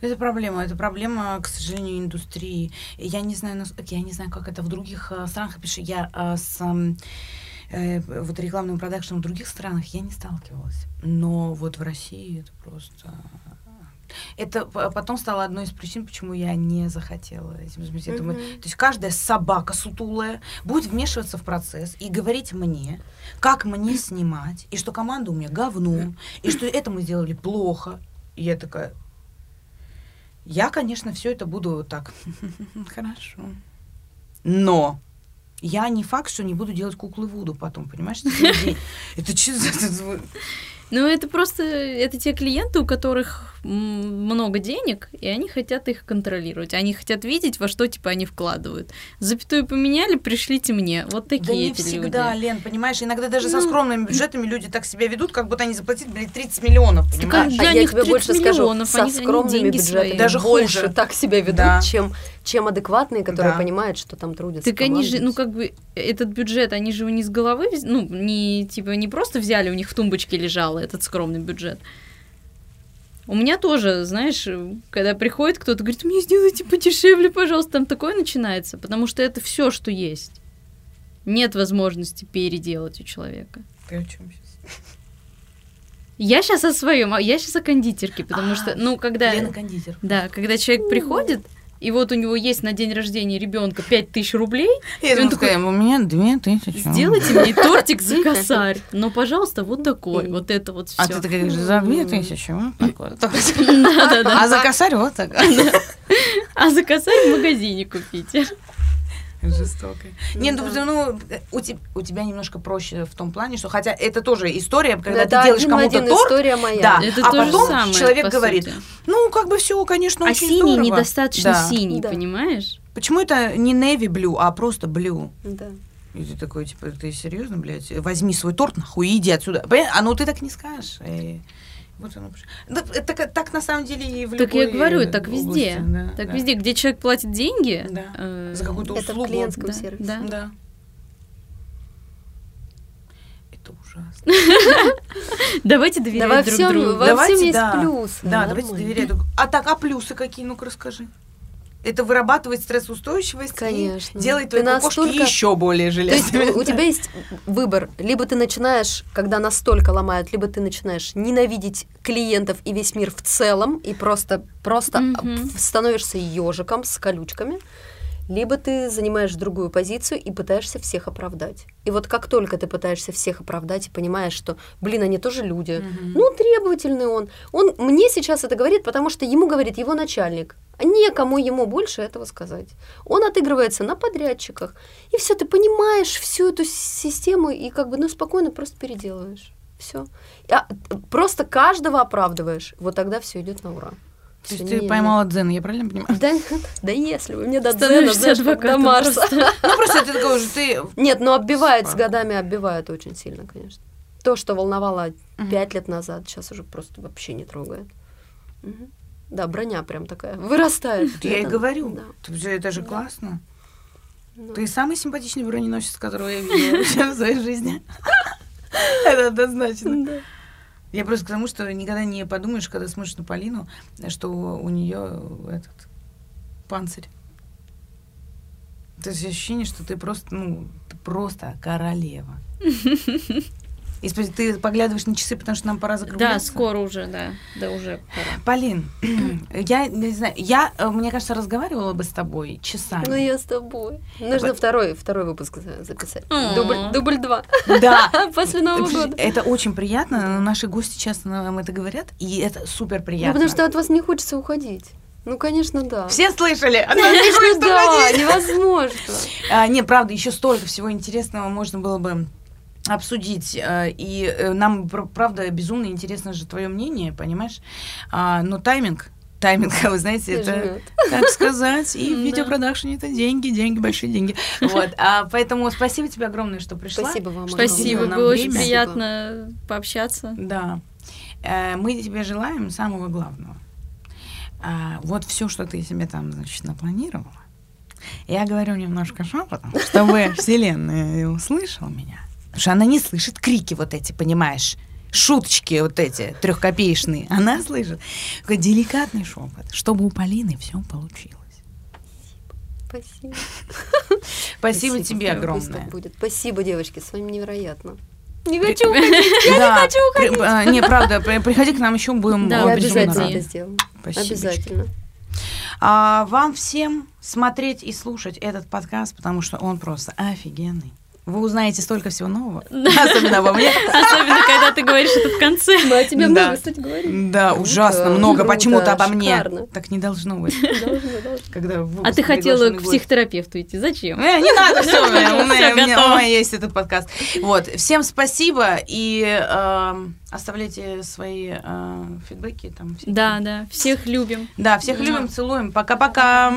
Это проблема. Это проблема, к сожалению, индустрии. Я не знаю, я не знаю, как это в других э, странах. Пишу, я э, с э, вот рекламным продакшеном в других странах я не сталкивалась. Но вот в России это просто... Это потом стало одной из причин, почему я не захотела этим заниматься. Думаю, Мгм. То есть каждая собака сутулая будет вмешиваться в процесс и говорить мне, как мне снимать, и что команда у меня говно, и что это мы сделали плохо. И я такая, я, конечно, все это буду вот так. *laughs* Хорошо. Но я не факт, что не буду делать куклы Вуду потом, понимаешь? *laughs* Это что за... Ну, это просто, это те клиенты, у которых много денег, и они хотят их контролировать. Они хотят видеть, во что, типа, они вкладывают. Запятую поменяли, пришлите мне. Вот такие Да не эти всегда, люди. Лен, понимаешь? Иногда даже со Ну. скромными бюджетами люди так себя ведут, как будто они заплатили, блядь, 30 миллионов, Так понимаешь? Для а я них тебе 30 больше скажу, миллионов, со скромными деньги бюджетами. Даже больше хуже. так себя ведут, Да. чем, чем адекватные, которые Да. понимают, что там трудятся Так они же, ну как бы этот бюджет, они же его не с головы, ну не типа не просто взяли, у них в тумбочке лежал этот скромный бюджет. У меня тоже, знаешь, когда приходит кто-то, говорит, мне сделайте подешевле, пожалуйста, там такое начинается, потому что это все, что есть. Нет возможности переделать у человека. Ты о чем сейчас? Я сейчас о своем, я сейчас о кондитерке, потому А, что, ну, когда... Лена кондитер. Да, когда человек приходит, и вот у него есть на день рождения ребенка 5000 рублей, Я он такой, у меня две тысячи. сделайте мне *laughs* тортик за косарь. Но, пожалуйста, вот такой, вот это вот все. А ты такая за две тысячи, вот такой. *laughs* Да-да-да. А за косарь вот так. *laughs* А за косарь в магазине купите. *laughs* Жестокая. Не, ну, Да. ну, у, те- у тебя немножко проще в том плане, что хотя это тоже история, когда Это ты делаешь кому-то один торт, история моя. да, Это а потом самое, человек по говорит, сути. ну, как бы все, конечно, А очень синий здорово. недостаточно Да. синий, Да. понимаешь? Почему это не navy blue, а просто blue? Да. И ты такой, типа, ты серьезно, блядь? Возьми свой торт, нахуй, иди отсюда. Понятно? А ну ты так не скажешь. Вот оно. Да, это так, так на самом деле и в Так я говорю, так области, везде. да, Так да. везде, где человек платит деньги. Да. э, За какую-то Это в услугу. клиентском да, сервисе. да. Да. Это ужасно. *laughs* Давайте доверять друг всем, другу. во Давайте, всем есть да. плюс. Да, давайте доверять. друг- А так, а плюсы какие? Ну-ка расскажи. Это вырабатывает стрессоустойчивость Конечно. и делает Ты твои кошки настолько- еще более То есть железными. у тебя есть выбор. Либо ты начинаешь, когда настолько ломают, либо ты начинаешь ненавидеть клиентов и весь мир в целом, и просто, просто Мгм. становишься ежиком с колючками, либо ты занимаешь другую позицию и пытаешься всех оправдать. И вот как только ты пытаешься всех оправдать и понимаешь, что, блин, они тоже люди, Мгм. ну, требовательный он. Он мне сейчас это говорит, потому что ему говорит его начальник. А некому ему больше этого сказать. Он отыгрывается на подрядчиках. И все, ты понимаешь всю эту систему и как бы, ну, спокойно просто переделываешь. Все. просто каждого оправдываешь. Вот тогда все идет на ура. То есть ты не- поймала дзен, я правильно понимаю? Да, *laughs* да если бы мне до дзена, знаешь, до Марса. просто. *laughs* Ну, просто ты такой уже, ты... Нет, но оббивает с Спа. годами, оббивает очень сильно, конечно. То, что волновало пять лет назад, сейчас уже просто вообще не трогает. Мгм. Да, броня прям такая вырастает. Я и говорю. да. Это же Да. классно. Ну, Ты самый симпатичный броненосец, которого я видела в своей жизни. *laughs* Это однозначно. да. Я просто к тому, что никогда не подумаешь, когда смотришь на Полину, что у нее этот панцирь. То есть ощущение, что ты просто, ну, ты просто королева. *laughs* И спа- ты поглядываешь на часы, потому что нам пора Да, закругляться. скоро уже, да. Да, уже пора. Полин, *clears throat* я не знаю, я, э, мне кажется, разговаривала бы с тобой часами. Ну я с тобой. Нужно второй, второй выпуск за- записать. Дубль, дубль два. Да. *laughs* После Нового года. Это очень приятно, но наши гости часто нам это говорят, и это супер Ну, приятно. потому что от вас не хочется уходить. Ну, конечно, да. Все слышали? Не Конечно, да, невозможно. *laughs* А, не, правда, еще столько всего интересного можно было бы обсудить. а, И э, нам, пр- правда, безумно интересно же твое мнение, понимаешь? А, Но тайминг, тайминг, *laughs* вы знаете, это, Жмёт. как сказать, и в *laughs* Да. видеопродакшене это деньги, деньги, большие деньги. Вот, а, поэтому спасибо тебе огромное, что пришла. Спасибо вам. Спасибо, нам было очень приятно пообщаться. Да. Э, Мы тебе желаем самого главного. А, Вот все, что ты себе там, значит, напланировала. Я говорю немножко шепотом, чтобы *laughs* Вселенная услышала меня. Потому что она не слышит крики вот эти, понимаешь? Шуточки вот эти трехкопеечные. Она слышит. Такой деликатный шепот, чтобы у Полины все получилось. *laughs* Спасибо. Спасибо, тебе Пусть огромное. будет. Спасибо, девочки, с вами невероятно. Не хочу уходить. Я не *laughs* хочу уходить. Не, правда, при- приходи к нам еще, будем Да, обязательно это сделаю. Спасибочки. Обязательно. А вам всем смотреть и слушать этот подкаст, потому что он просто офигенный. Вы узнаете столько всего нового, *laughs* особенно обо мне. Особенно, когда ты говоришь это в конце. Мы о тебе Да. много, кстати, говорим. Да, Круто, ужасно много. Почему-то обо мне. Так не должно быть. *laughs* Когда А ты хотела к психотерапевту идти. Зачем? Э, не надо, все, *laughs* у меня, есть этот подкаст. Вот, всем спасибо и эм, оставляйте свои э, фидбэки там. Да, да. Всех любим. Да, всех любим, целуем. Пока-пока.